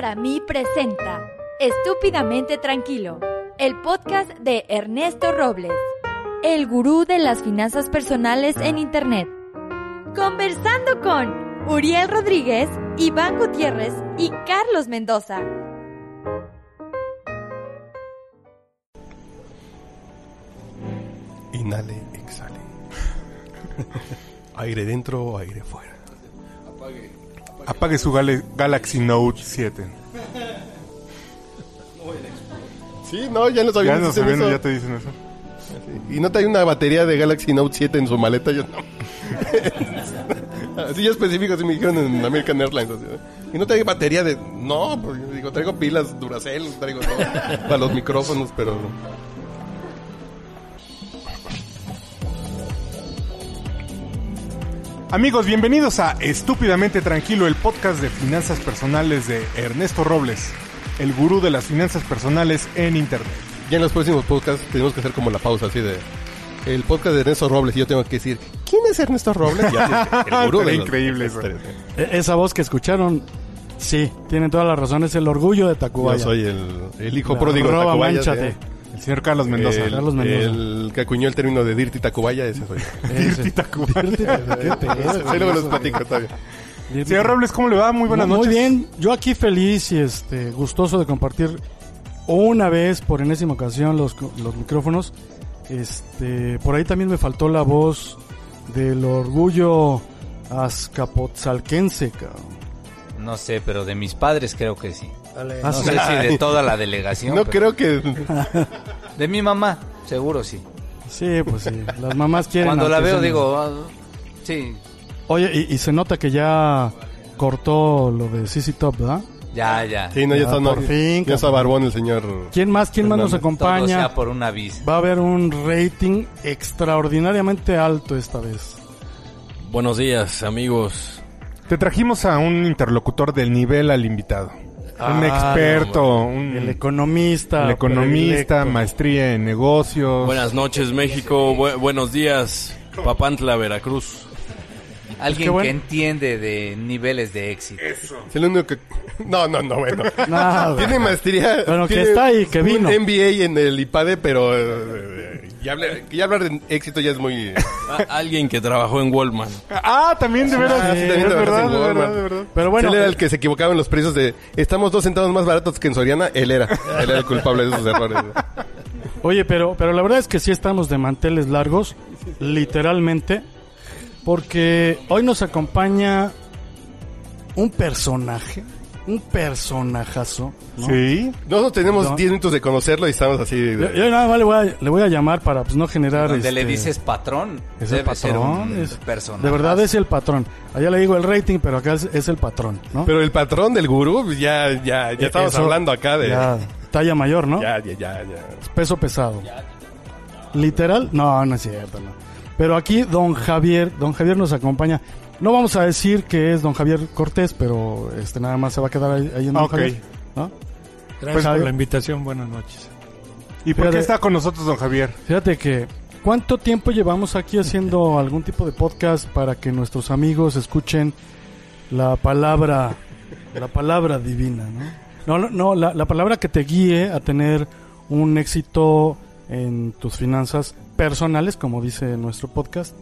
para mí presenta Estúpidamente Tranquilo, el podcast de Ernesto Robles, el gurú de las finanzas personales en Internet. Conversando con Uriel Rodríguez, Iván Gutiérrez y Carlos Mendoza. Inhale, exhale. aire dentro, aire fuera. Apague su Gale- Galaxy Note 7. Sí, no, ya nos Ya habíamos no ya te dicen eso. Y no trae una batería de Galaxy Note 7 en su maleta, yo no. así ya específico, así me dijeron en American Airlines. así, ¿no? y no trae batería de... No, pues digo, traigo pilas Duracell, traigo todo para los micrófonos, pero... Amigos, bienvenidos a Estúpidamente Tranquilo, el podcast de finanzas personales de Ernesto Robles, el gurú de las finanzas personales en Internet. Ya en los próximos podcasts tenemos que hacer como la pausa, así de... El podcast de Ernesto Robles y yo tengo que decir, ¿quién es Ernesto Robles? Ya, el gurú Estaría de los- increíble eso. E- Esa voz que escucharon, sí, tienen toda la razón, es el orgullo de Tacubaya. Yo soy el, el hijo La pródigo de Tacubaya. mánchate. ¿sí? El señor Carlos Mendoza. El, Carlos Mendoza. el que acuñó el término de Dirty Tacubaya, ese soy yo. Ese. Ahí luego los platico todavía. Señor Robles, ¿cómo le va? Muy buenas Muy noches. bien, yo aquí feliz y este gustoso de compartir una vez por enésima ocasión los, los micrófonos. Este, por ahí también me faltó la voz del orgullo azcapotzalquense, cabrón. No sé, pero de mis padres creo que sí. Ah, No sí. sé si de toda la delegación. No pero creo que... De mi mamá, seguro sí. Sí, pues sí, las mamás quieren. Cuando la veo digo, ah, sí, Oye, y, y se nota que ya cortó lo de CC Top, ¿verdad? ya, ya. Sí, no, ya Ya, está, no, por fin, ya está barbón el señor. ¿Quién más, quién más nos. Todo acompaña? sea por una bis. Va a haber un rating extraordinariamente alto esta vez. Buenos días, amigos. Te trajimos a un interlocutor del nivel al invitado. Un Ah, experto, un El economista. el economista, maestría en negocios. Buenas noches, México. Bu- buenos días, Papantla, Veracruz. Alguien qué bueno. que entiende de niveles de éxito. Es el único que... No, no, no, bueno. No, Tiene maestría... Bueno, que está ahí, que vino. Un MBA en el IPADE, pero... eh, ya, hablar, ya hablar de éxito ya es muy... A- alguien que trabajó en Walmart. Ah, también de. Ah, sí, también verdad, de verdad, de verdad. Pero bueno, él era el que se equivocaba en los precios de... Estamos dos centavos más baratos que en Soriana. Él era. Él era el culpable de esos errores. oye, pero, pero la verdad es que sí estamos de manteles largos, literalmente, porque hoy nos acompaña un personaje, un personajazo. ¿no? Sí. Nosotros tenemos No. 10 minutos de conocerlo y estamos así... de- Yo, yo nada más le voy a, le voy a llamar para pues, no generar... Donde le este, dices patrón, Es el patrón. un es- personaje. de verdad es el patrón. Allá le digo el rating, pero acá es, es el patrón, ¿no? Pero el patrón del gurú, pues, ya, ya, ya estamos Eso- hablando acá de... ya, talla mayor, ¿no? Ya, ya, ya, ya. Peso pesado. ¿Literal? No, no es cierto, no. Pero aquí don Javier, don Javier nos acompaña. No vamos a decir que es don Javier Cortés, pero este nada más se va a quedar ahí, ahí en don Ok. Javier. ¿no? Gracias Javier. por la invitación, buenas noches. ¿Y por qué está con nosotros don Javier? Fíjate que, ¿cuánto tiempo llevamos aquí haciendo algún tipo de podcast para que nuestros amigos escuchen la palabra, la palabra divina, ¿no? No, no, no, la, la palabra que te guíe a tener un éxito en tus finanzas personales, como dice nuestro podcast,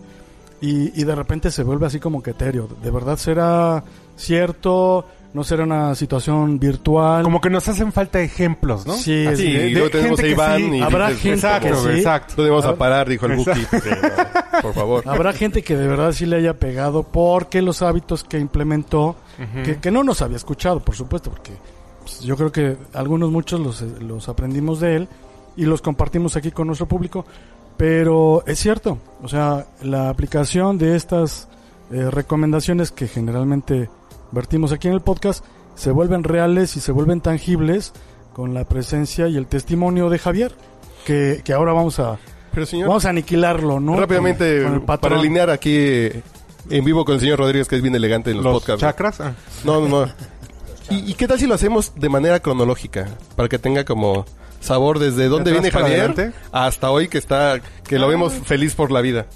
y, y de repente se vuelve así como que etéreo. ¿De verdad será cierto? ¿No será una situación virtual? Como que nos hacen falta ejemplos, ¿no? Sí, Así, sí. y luego tenemos a Iván sí. y Habrá dices, gente Exacto, que sí. exacto. ¿Dónde vamos a parar? Dijo el Buki. Sí, no, por favor. Habrá gente que de verdad sí le haya pegado porque los hábitos que implementó, que, que no nos había escuchado, por supuesto, porque pues, yo creo que algunos, muchos los, los aprendimos de él y los compartimos aquí con nuestro público. Pero es cierto, o sea, la aplicación de estas eh, recomendaciones que generalmente vertimos aquí en el podcast se vuelven reales y se vuelven tangibles con la presencia y el testimonio de Javier, que, que ahora vamos a, Pero señor, Vamos a aniquilarlo, ¿no? rápidamente, Con- con el patrón. para alinear aquí eh, en vivo con el señor Rodríguez, que es bien elegante en los, Los podcasts. chakras. ah. No, no, no. ¿Y, y qué tal si lo hacemos de manera cronológica? Para que tenga como sabor desde dónde viene Javier hasta hoy que está, que lo vemos feliz por la vida.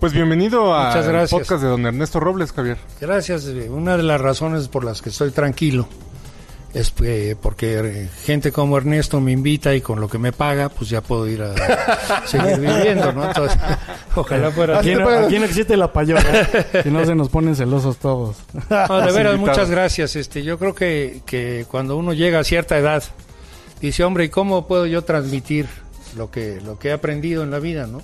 Pues bienvenido Muchas gracias. podcast de don Ernesto Robles, Javier. Gracias. eh, Una de las razones por las que estoy tranquilo Es que- porque eh, gente como Ernesto me invita y con lo que me paga, pues ya puedo ir a seguir viviendo, ¿no? Entonces, ojalá fuera Aquí no, aquí no existe la payola. si no se nos ponen celosos todos. No, de veras, muchas gracias. Este, yo creo que, que cuando uno llega a cierta edad, dice, hombre, ¿y cómo puedo yo transmitir lo que, lo que he aprendido en la vida, no?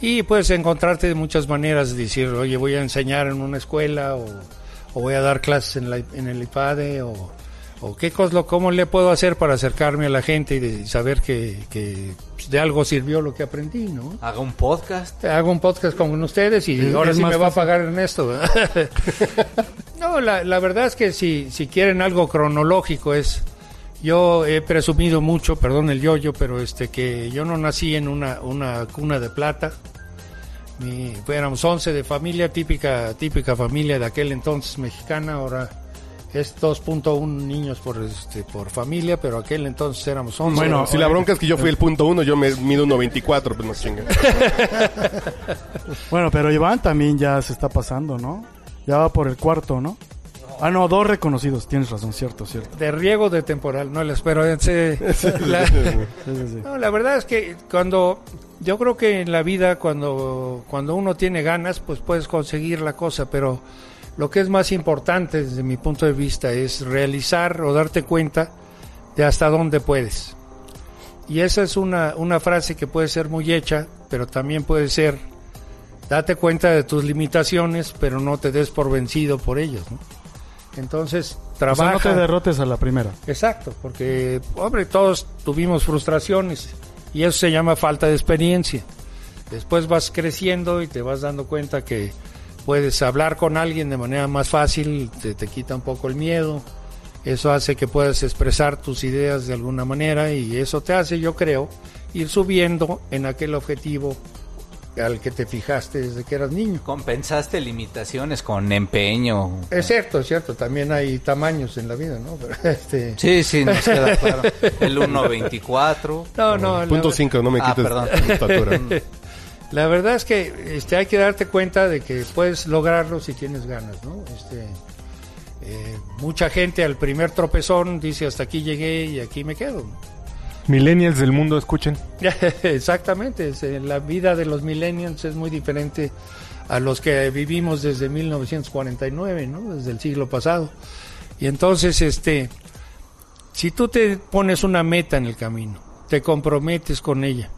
Y puedes encontrarte de muchas maneras, decir, oye, voy a enseñar en una escuela o, o voy a dar clases en, la- en el IPADE o, o qué cosa, cómo le puedo hacer para acercarme a la gente y de saber que, que de algo sirvió lo que aprendí, ¿no? Haga un podcast. Hago un podcast con ustedes y ahora es sí me va a pagar Ernesto. ¿verdad? no, la, la verdad es que si, si quieren algo cronológico es... Yo he presumido mucho, perdón el yoyo, pero este que yo no nací en una, una cuna de plata. Mi, éramos 11 de familia, típica, típica familia de aquel entonces mexicana, ahora es 2.1 niños por, este, por familia, pero aquel entonces éramos 11. Bueno, Si la bronca es que yo fui el punto uno, yo me mido 1.24, pues no chinga. Bueno, pero Iván también ya se está pasando, ¿no? Ya va por el cuarto, ¿no? Ah, no, dos reconocidos. Tienes razón, cierto, cierto. de riego de temporal, no les espero. la, Sí, sí. no, la verdad es que cuando yo creo que en la vida cuando cuando uno tiene ganas, pues puedes conseguir la cosa, pero lo que es más importante desde mi punto de vista es realizar o darte cuenta de hasta dónde puedes. Y esa es una, una frase que puede ser muy hecha, pero también puede ser date cuenta de tus limitaciones, pero no te des por vencido por ellas. ¿no? Entonces, O sea, trabaja. no te derrotes a la primera. Exacto, porque, hombre, todos tuvimos frustraciones y eso se llama falta de experiencia. Después vas creciendo y te vas dando cuenta que puedes hablar con alguien de manera más fácil, te, te quita un poco el miedo, eso hace que puedas expresar tus ideas de alguna manera y eso te hace, yo creo, ir subiendo en aquel objetivo al que te fijaste desde que eras niño. Compensaste limitaciones con empeño. Es cierto, es cierto, también hay tamaños en la vida, ¿no? Pero, este, Sí, sí, nos queda claro. El 1.24. no, no, la- Punto 5, no me Ah, quites perdón. estatura. La verdad es que este, hay que darte cuenta de que puedes lograrlo si tienes ganas, ¿no? Este, eh, mucha gente al primer tropezón dice hasta aquí llegué y aquí me quedo. Millennials del mundo, escuchen. Exactamente, la vida de los millennials es muy diferente a los que vivimos desde 1949, ¿no? Desde el siglo pasado. Y entonces, este, si tú te pones una meta en el camino, te comprometes con ella,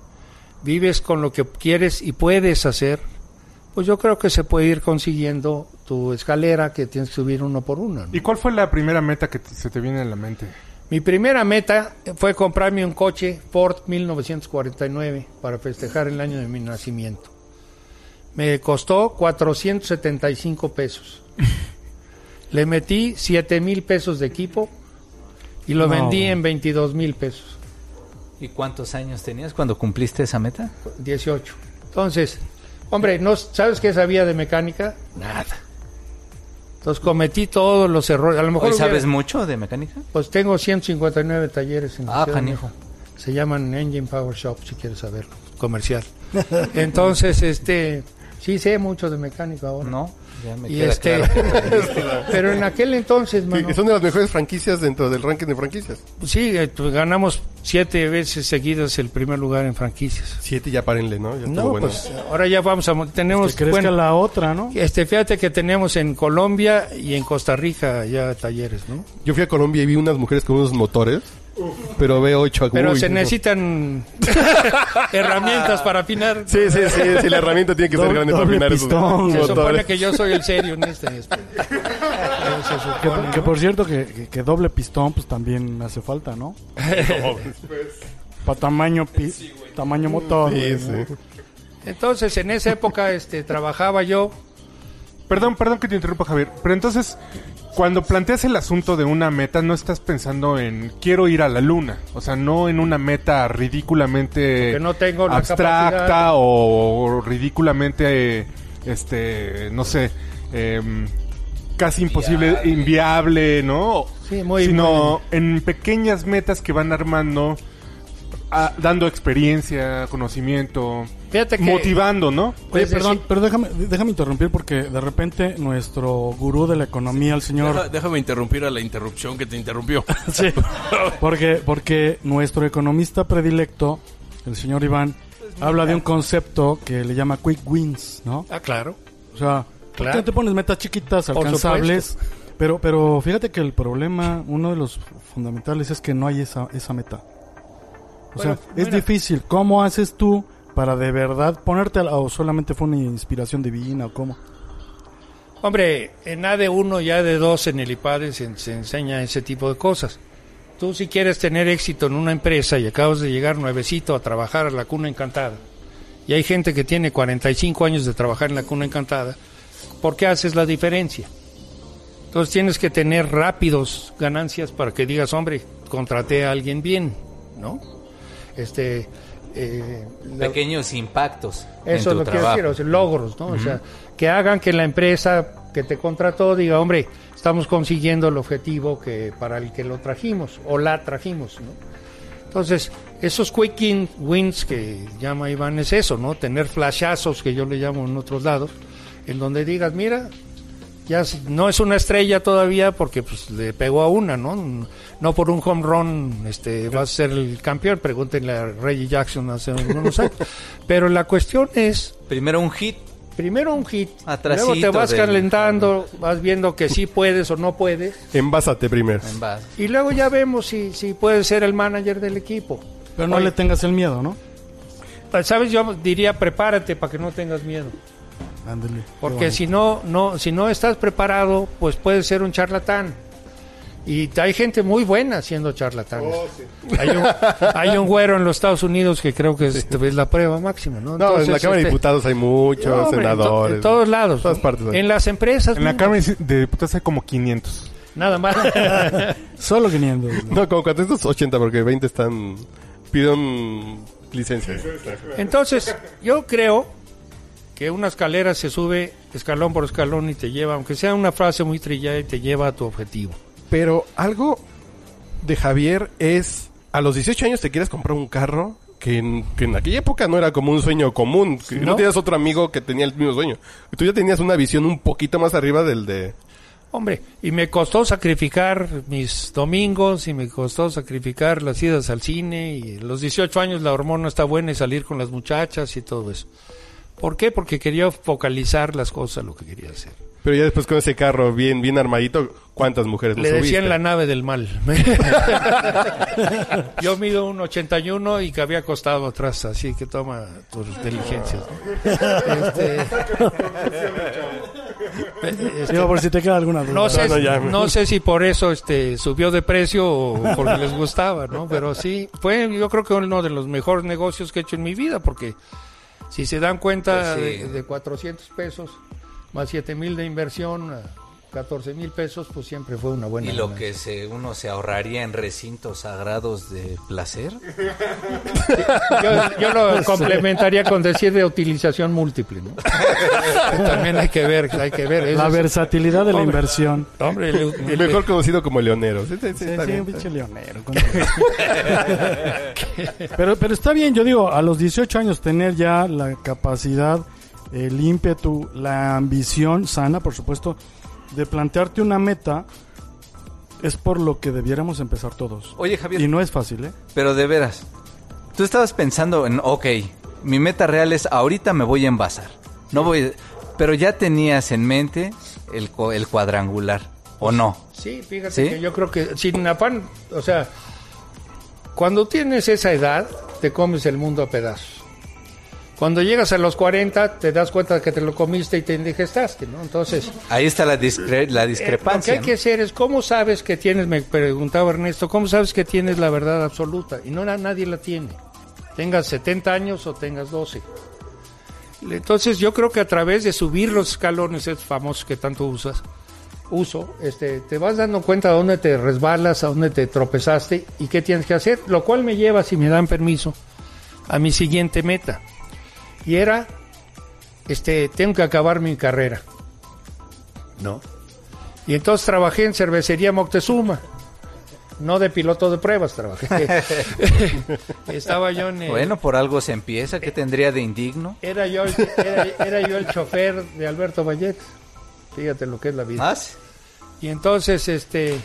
vives con lo que quieres y puedes hacer, pues yo creo que se puede ir consiguiendo tu escalera que tienes que subir uno por uno. ¿no? ¿Y cuál fue la primera meta que te- se te viene a la mente? Mi primera meta fue comprarme un coche Ford 1949 para festejar el año de mi nacimiento. Me costó 475 pesos. Le metí 7 mil pesos de equipo y lo No, vendí en 22 mil pesos. ¿Y cuántos años tenías cuando cumpliste esa meta? 18. Entonces, hombre, ¿no sabes qué sabía de mecánica? Nada. Entonces cometí todos los errores. A lo mejor ¿Hoy sabes hubiera- mucho de mecánica? Pues tengo 159 talleres en Ah, canijo. Se llaman Engine Power Shop, si quieres saberlo. Comercial. Entonces, este... Sí sé mucho de mecánica ahora. No, ya me Y queda este... claro. pero en aquel entonces, mano, Que son de las mejores franquicias dentro del ranking de franquicias. sí, eh, pues, ganamos siete veces seguidas el primer lugar en franquicias. Siete ya párenle, ¿no? Ya No, bueno. pues ahora ya vamos a... mo- Tenemos... Que crezca bueno, la otra, ¿no? este, fíjate que tenemos en Colombia y en Costa Rica ya talleres, ¿no? Yo fui a Colombia y vi unas mujeres con unos motores, pero veo ocho Pero uy, se necesitan herramientas para afinar. Sí, sí, sí, sí, la herramienta tiene que ser grande para afinar esos pistón. Se supone que yo soy el serio en este. este. Que, supone. que por cierto, que, que- que doble pistón, pues también hace falta, ¿no? Para tamaño, pi- tamaño motor. Sí, güey, sí. ¿no? Entonces, en esa época este, trabajaba yo. Perdón, perdón que te interrumpa, Javier. Pero entonces, cuando planteas el asunto de una meta, no estás pensando en quiero ir a la luna. O sea, no en una meta ridículamente no tengo abstracta capacidad. o, ridículamente, eh, este, no sé, em, casi imposible, inviable, ¿no? Sí, muy- Sino en pequeñas metas que van armando ah, dando experiencia, conocimiento, Fíjate que- motivando, ¿no? Oye, perdón, pero déjame, déjame interrumpir porque de repente nuestro gurú de la economía, el señor... Deja- déjame interrumpir a la interrupción que te interrumpió. Sí, porque, porque nuestro economista predilecto, el señor Iván, habla de un concepto que le llama quick wins, ¿no? Ah, claro. O sea, ¿por qué Claro. no te pones metas chiquitas, Por alcanzables? Pero, pero fíjate que el problema, uno de los fundamentales es que no hay esa, esa meta. O Bueno, sea, es mira. difícil. ¿Cómo haces tú para de verdad ponerte, a o solamente fue una inspiración divina o cómo? Hombre, en AD1 y AD2 en el IPADE se, se enseña ese tipo de cosas. Tú si quieres tener éxito en una empresa y acabas de llegar nuevecito a trabajar a la cuna encantada, y hay gente que tiene 45 años de trabajar en la cuna encantada, ¿por qué haces la diferencia? Entonces tienes que tener rápidos ganancias para que digas, hombre, contraté a alguien bien, ¿no? Este, eh, la- Pequeños impactos eso en es lo que quiero decir, o sea, logros, ¿no? O sea, que hagan que la empresa que te contrató diga, hombre, estamos consiguiendo el objetivo que para el que lo trajimos o la trajimos, ¿no? Entonces, esos quick in- wins que llama Iván es eso, ¿no? Tener flashazos que yo le llamo en otros lados, en donde digas, mira, ya no es una estrella todavía porque pues le pegó a una, ¿no? No por un home run este va a ser el campeón, pregúntenle a Reggie Jackson hace unos años. Pero la cuestión es Primero un hit. primero un hit, Atrasito luego te vas del- calentando, vas viendo que sí puedes o no puedes Envásate primero. en base. y luego ya vemos si si puedes ser el manager del equipo. Pero no Oye, le tengas el miedo, ¿no? pues, sabes yo diría prepárate para que no tengas miedo. Ándale. Porque si no, no, si no estás preparado, pues puedes ser un charlatán. Y hay gente muy buena siendo charlatanes. hay, un, hay un güero en los Estados Unidos que creo que es, es la prueba máxima, ¿no? No, en la Cámara de este, Diputados hay muchos no, hombre, en to- senadores. En, todos lados. En todas ¿no? partes hay. En las empresas. En la. Cámara de Diputados hay como 500. Nada más. Solo 500. ¿no? No, como 480 porque 20 están... Pidieron licencia. Entonces, yo creo que una escalera se sube escalón por escalón y te lleva, aunque sea una frase muy trillada, y te lleva a tu objetivo. Pero algo de Javier es... A los 18 años te quieres comprar un carro que en, que en aquella época no era como un sueño común. Que no. ¿No? tenías otro amigo que tenía el mismo sueño. Tú ya tenías una visión un poquito más arriba del de... Hombre, y me costó sacrificar mis domingos y me costó sacrificar las idas al cine y a los 18 años la hormona está buena y salir con las muchachas y todo eso. ¿Por qué? Porque quería focalizar las cosas, lo que quería hacer. Pero ya después con ese carro bien bien armadito, ¿cuántas mujeres Le decían subiste? la nave del mal. Yo mido un 81 y que había acostado atrás, así que toma tus diligencias. ¿no? Este, este, Digo, por si te queda alguna duda. no sé, no sé si por eso este subió de precio o porque les gustaba, ¿no? Pero sí, fue yo creo que uno de los mejores negocios que he hecho en mi vida, porque si se dan cuenta Pues sí. de, de 400 pesos más 7 mil de inversión, 14 mil pesos, pues siempre fue una buena Y lo ganancia. que se, uno se ahorraría en recintos sagrados de placer. Yo, yo lo complementaría con decir de utilización múltiple, ¿no? También hay que ver, hay que ver. eso La es- versatilidad de la inversión. Hombre, el- el- Mejor conocido como leonero. Sí, sí, sí, Sí, está sí, bien. un pinche leonero. pero, pero está bien, yo digo, a los 18 años tener ya la capacidad, el ímpetu, la ambición sana, por supuesto, de plantearte una meta, es por lo que debiéramos empezar todos. Oye, Javier, Y no es fácil, ¿eh? pero de veras, tú estabas pensando en, ok, mi meta real es ahorita me voy a envasar. No voy, pero ya tenías en mente el, co- el cuadrangular, ¿o no? Sí, fíjate ¿Sí? que yo creo que sin afán, o sea, cuando tienes esa edad, te comes el mundo a pedazos. Cuando llegas a los 40, te das cuenta que te lo comiste y te indigestaste, ¿no? Entonces, Ahí está la, discre- la eh, lo que discrepancia. hay que hacer es, ¿cómo sabes que tienes, me preguntaba Ernesto, ¿cómo sabes que tienes la verdad absoluta? Y no na- nadie la tiene. Tengas 70 años o tengas 12. Entonces yo creo que a través de subir los escalones, esos famosos que tanto usas, uso, este, te vas dando cuenta a dónde te resbalas, a dónde te tropezaste y qué tienes que hacer, lo cual me lleva, si me dan permiso, a mi siguiente meta. Y era, este, tengo que acabar mi carrera. ¿No? Y entonces trabajé en cervecería Moctezuma. no de piloto de pruebas trabajé. Estaba yo en el- Bueno, por algo se empieza. ¿Qué tendría de indigno? era yo el- era, era yo el chofer de Alberto Vallet. Fíjate lo que es la vida. ¿Más? Y entonces este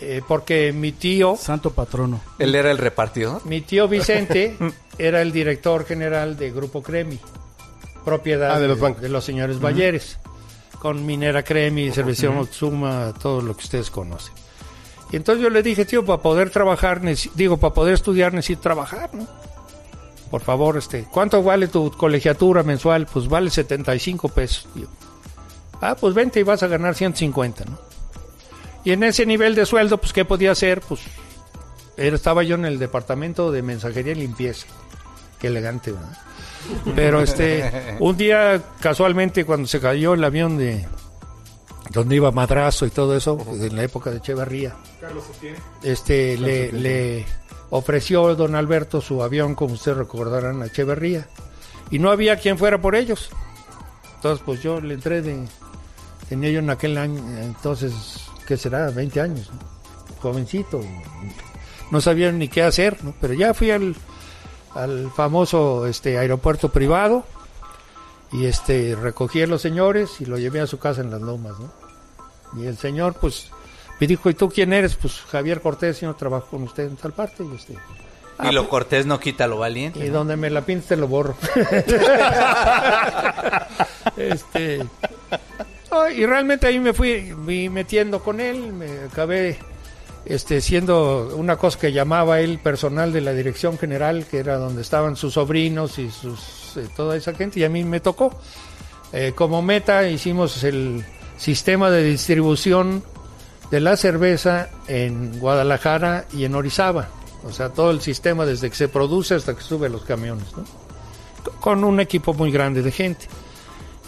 eh, porque mi tío Santo patrono. Él era el repartidor. mi tío Vicente era el director general de Grupo Cremi, propiedad Ah, de los bancos. de los señores Balleres, con Minera Cremi, Cervecería Motsuma, todo lo que ustedes conocen. Y entonces yo le dije, tío, para poder trabajar, digo, para poder estudiar necesito trabajar, ¿no? Por favor, este, ¿cuánto vale tu colegiatura mensual? Pues vale 75 pesos, tío. Ah, pues vente y vas a ganar 150, ¿no? Y en ese nivel de sueldo, pues, ¿qué podía hacer? Pues, estaba yo en el departamento de mensajería y limpieza. Qué elegante, ¿verdad? Pero este, un día, casualmente, cuando se cayó el avión de donde iba Madrazo y todo eso, en la época de Echeverría, este, le, le ofreció don Alberto su avión, como ustedes recordarán, a Echeverría. Y no había quien fuera por ellos. Entonces, pues yo le entré de... Tenía yo en aquel año, entonces, ¿qué será? 20 años. ¿no? Jovencito. No sabía ni qué hacer, ¿no? Pero ya fui al, al famoso este aeropuerto privado y este recogí a los señores y lo llevé a su casa en las lomas, ¿no? Y el señor, pues, me dijo, ¿y tú quién eres? Pues Javier Cortés, yo trabajo con usted en tal parte. Y, este, y lo cortés no quita lo valiente. y ¿no? donde me la pintes te lo borro. este. y realmente ahí me fui, fui metiendo con él, me acabé este siendo una cosa que llamaba él personal de la dirección general, que era donde estaban sus sobrinos y sus eh, toda esa gente, y a mí me tocó. Eh, como meta hicimos el sistema de distribución de la cerveza en Guadalajara y en Orizaba. O sea, todo el sistema desde que se produce hasta que sube los camiones, ¿no? Con un equipo muy grande de gente.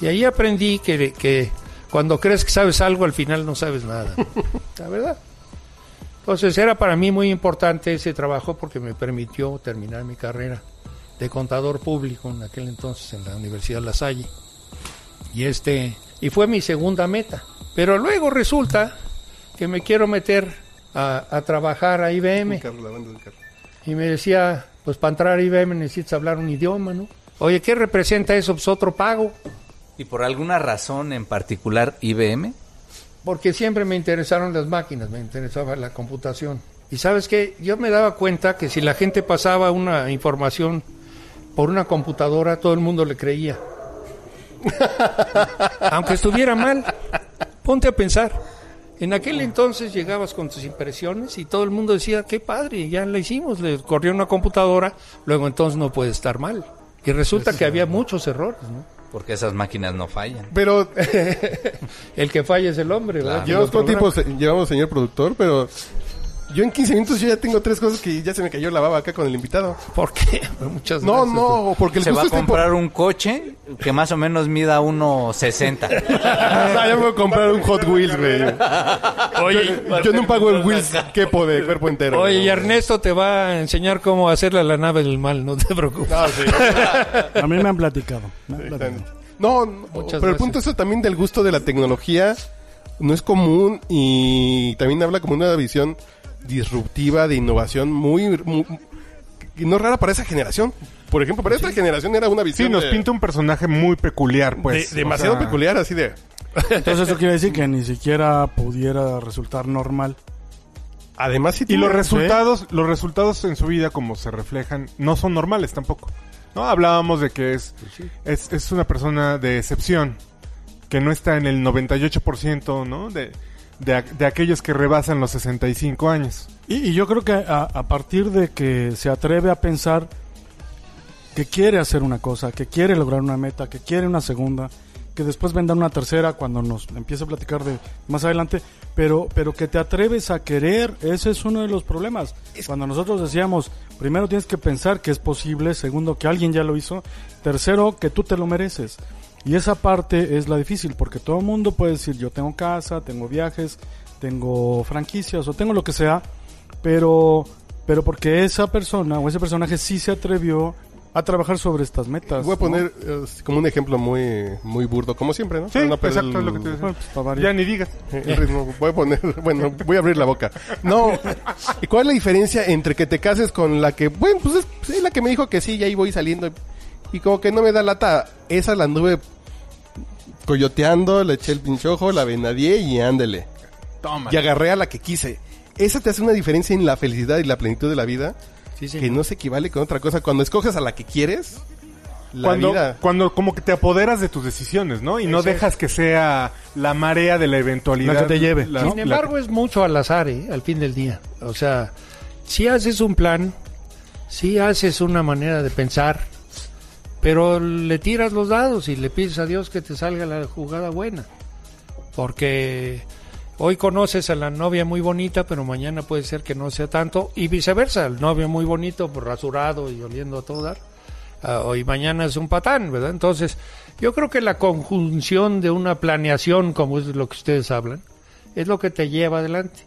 Y ahí aprendí que, que cuando crees que sabes algo, al final no sabes nada. La verdad. Entonces era para mí muy importante ese trabajo porque me permitió terminar mi carrera de contador público en aquel entonces en la Universidad La Salle. Y este y fue mi segunda meta. Pero luego resulta que me quiero meter a, a trabajar a IBM. Carro, la banda del carro. Y me decía, pues para entrar a IBM necesitas hablar un idioma, ¿no? Oye, ¿qué representa eso? Pues otro pago. ¿Y por alguna razón en particular IBM? Porque siempre me interesaron las máquinas, me interesaba la computación. Y sabes qué, yo me daba cuenta que si la gente pasaba una información por una computadora, todo el mundo le creía. Aunque estuviera mal, ponte a pensar. En aquel entonces llegabas con tus impresiones y todo el mundo decía, qué padre, ya la hicimos, le corrió una computadora, luego entonces no puede estar mal. Y resulta que había muchos errores, ¿no? Porque esas máquinas no fallan. Pero El que falla es el hombre, ¿verdad? llevamos Los cuánto tiempo llevamos, señor productor, pero yo en 15 minutos yo ya tengo tres cosas que ya se me cayó la baba acá con el invitado. ¿Por qué? Muchas No, gracias. no, porque el Se va a está comprar un coche que más o menos mida 1.60. Ah, ya me voy a comprar un Hot Wheels, güey. Oye, Yo, yo un pago en Wheels quepo de cuerpo entero. Oye, y Ernesto te va a enseñar cómo hacerle a la nave del mal, no te preocupes. No, sí. A mí me han platicado. me han platicado. No, no, Muchas pero el punto eso también del gusto de la tecnología no es común y también habla como una visión disruptiva de innovación muy, muy- y no rara para esa generación. Por ejemplo, para esta generación era una Sí, visión nos de- pinta un personaje muy peculiar, de- pues. o demasiado sea, peculiar, así de Entonces eso quiere decir que ni siquiera pudiera resultar normal. además sí Y los resultados, los resultados en su vida, como se reflejan, no son normales tampoco. No hablábamos de que es, es, es una persona de excepción, que no está en el 98%, ¿no? De, de, a- de aquellos que rebasan los 65 años. Y, y yo creo que a, a partir de que se atreve a pensar que quiere hacer una cosa, que quiere lograr una meta, que quiere una segunda, que después vendrá una tercera cuando nos empiece a platicar de más adelante, pero, pero que te atreves a querer, ese es uno de los problemas. Cuando nosotros decíamos, primero tienes que pensar que es posible, segundo que alguien ya lo hizo, tercero que tú te lo mereces. Y esa parte es la difícil, porque todo el mundo puede decir, yo tengo casa, tengo viajes, tengo franquicias o tengo lo que sea, pero, pero porque esa persona o ese personaje sí se atrevió a trabajar sobre estas metas. Voy a poner eh, como un ejemplo muy muy burdo, como siempre, ¿no? Sí, no exacto, es lo que te el- decía. Bueno, pues. Ya ni digas. el ritmo. Voy a poner, bueno, voy a abrir la boca. No, ¿y cuál es la diferencia entre que te cases con la que, bueno, pues es, es la que me dijo que sí, y ahí voy saliendo y como que no me da lata? Esa la anduve coyoteando, le eché el pinchojo, la venadié y ándele. Toma. Y agarré a la que quise. Esa te hace una diferencia en la felicidad y la plenitud de la vida Sí, que señor. no se equivale con otra cosa. Cuando escoges a la que quieres, la cuando, vida... cuando como que te apoderas de tus decisiones, ¿no? Y no Exacto. dejas que sea la marea de la eventualidad. La que te lleve. la- Sin embargo, es mucho al azar, ¿eh? al fin del día. O sea, si haces un plan, si haces una manera de pensar, pero le tiras los dados y le pides a Dios que te salga la jugada buena. Porque hoy conoces a la novia muy bonita, pero mañana puede ser que no sea tanto, y viceversa, el novio muy bonito, pues, rasurado y oliendo a todo ah, hoy mañana es un patán, ¿verdad? Entonces, yo creo que la conjunción de una planeación, como es lo que ustedes hablan, es lo que te lleva adelante.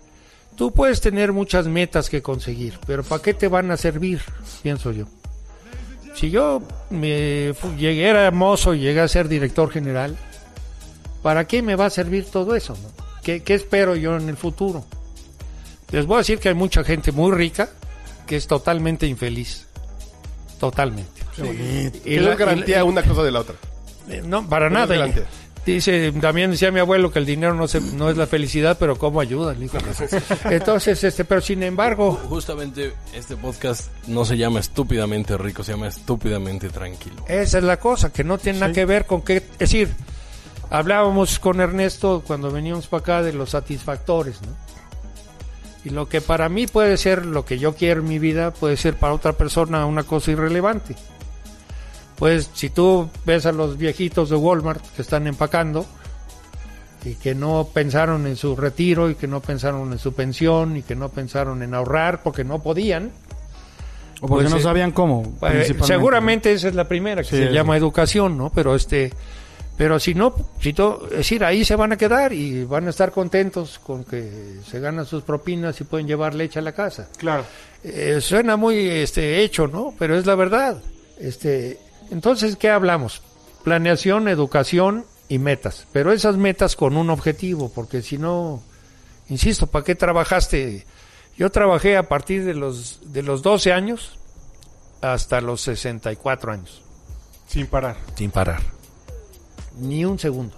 Tú puedes tener muchas metas que conseguir, pero ¿para qué te van a servir? Pienso yo. Si yo me llegué, era mozo y llegué a ser director general, ¿para qué me va a servir todo eso? no? ¿Qué, qué espero yo en el futuro? Les voy a decir que hay mucha gente muy rica que es totalmente infeliz. Totalmente. Y la- es garantía y la- una cosa de la otra. eh, No, para No nada. Y garantía. Dice, también decía mi abuelo que el dinero no, se, no es la felicidad, pero cómo ayuda. hijo. Entonces, este, pero sin embargo, Justamente este podcast no se llama estúpidamente rico, se llama estúpidamente tranquilo. esa es la cosa, que no tiene nada que ver con qué, es decir, hablábamos con Ernesto cuando veníamos para acá de los satisfactores, ¿no? Y lo que para mí puede ser lo que yo quiero en mi vida, puede ser para otra persona una cosa irrelevante. Pues si tú ves a los viejitos de Walmart que están empacando y que no pensaron en su retiro y que no pensaron en su pensión y que no pensaron en ahorrar porque no podían, O porque Pues, no eh, sabían cómo. eh, seguramente esa es la primera que Sí, se llama educación, ¿no? Pero este, pero si no, si to- es decir, ahí se van a quedar y van a estar contentos con que se ganan sus propinas y pueden llevar leche a la casa. Claro. Eh, suena muy este hecho, ¿no? Pero es la verdad. Este, entonces, ¿qué hablamos? Planeación, educación y metas. Pero esas metas con un objetivo, porque si no, insisto, ¿para qué trabajaste? Yo trabajé a partir de los de los 12 años hasta los 64 años, Sin parar. sin parar. Ni un segundo.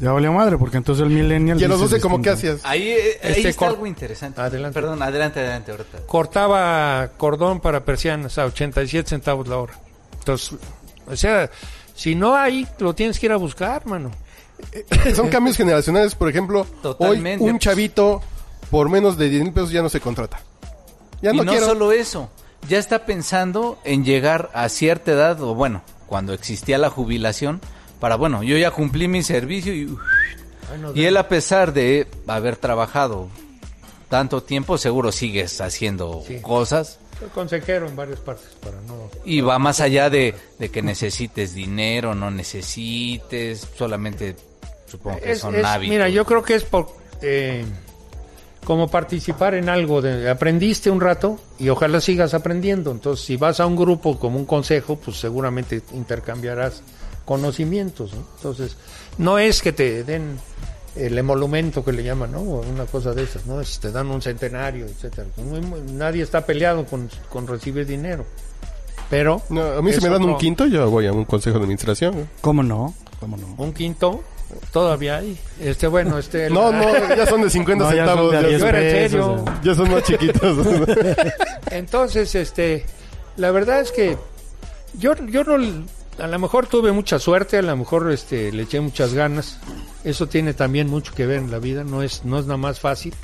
Ya valió madre, porque entonces el millennial... Y a los dice 12, ¿cómo qué distinto. hacías? Ahí, eh, ahí Este está cor- algo interesante. Adelante. Perdón, adelante, adelante, ahorita. cortaba cordón para persianas a 87 centavos la hora. Entonces, o sea, si no hay, lo tienes que ir a buscar, mano. Son cambios generacionales, por ejemplo, Totalmente. hoy un chavito por menos de 10 mil pesos ya no se contrata. Ya y no, no quiero. solo eso, ya está pensando en llegar a cierta edad, o bueno, cuando existía la jubilación, para, bueno, yo ya cumplí mi servicio y, y él a pesar de haber trabajado tanto tiempo, seguro sigues haciendo Sí. cosas Soy consejero en varias partes para no... y va más allá de, de que necesites dinero, no necesites, solamente supongo que Es- son es- hábitos. Mira, yo creo que es por... eh, como participar en algo, de, aprendiste un rato y ojalá sigas aprendiendo. Entonces, si vas a un grupo como un consejo, pues seguramente intercambiarás conocimientos. ¿no? Entonces, no es que te den el emolumento que le llaman, ¿no? O una cosa de esas, ¿no? Es- te dan un centenario, etcétera. Muy- muy- Nadie está peleado con, con recibir dinero. Pero No, a mí si me dan un quinto, yo voy a un consejo de administración. ¿no? ¿Cómo no? ¿Cómo no? un quinto todavía hay. Este, bueno, este... No, no, ya son de 50 No, ya son centavos. de ya, 10 Yo era en pesos, serio. o sea. ya son más chiquitos. Entonces, este, la verdad es que yo, yo no, a lo mejor tuve mucha suerte, a lo mejor, este, le eché muchas ganas. Eso tiene también mucho que ver en la vida, no es, no es nada más fácil.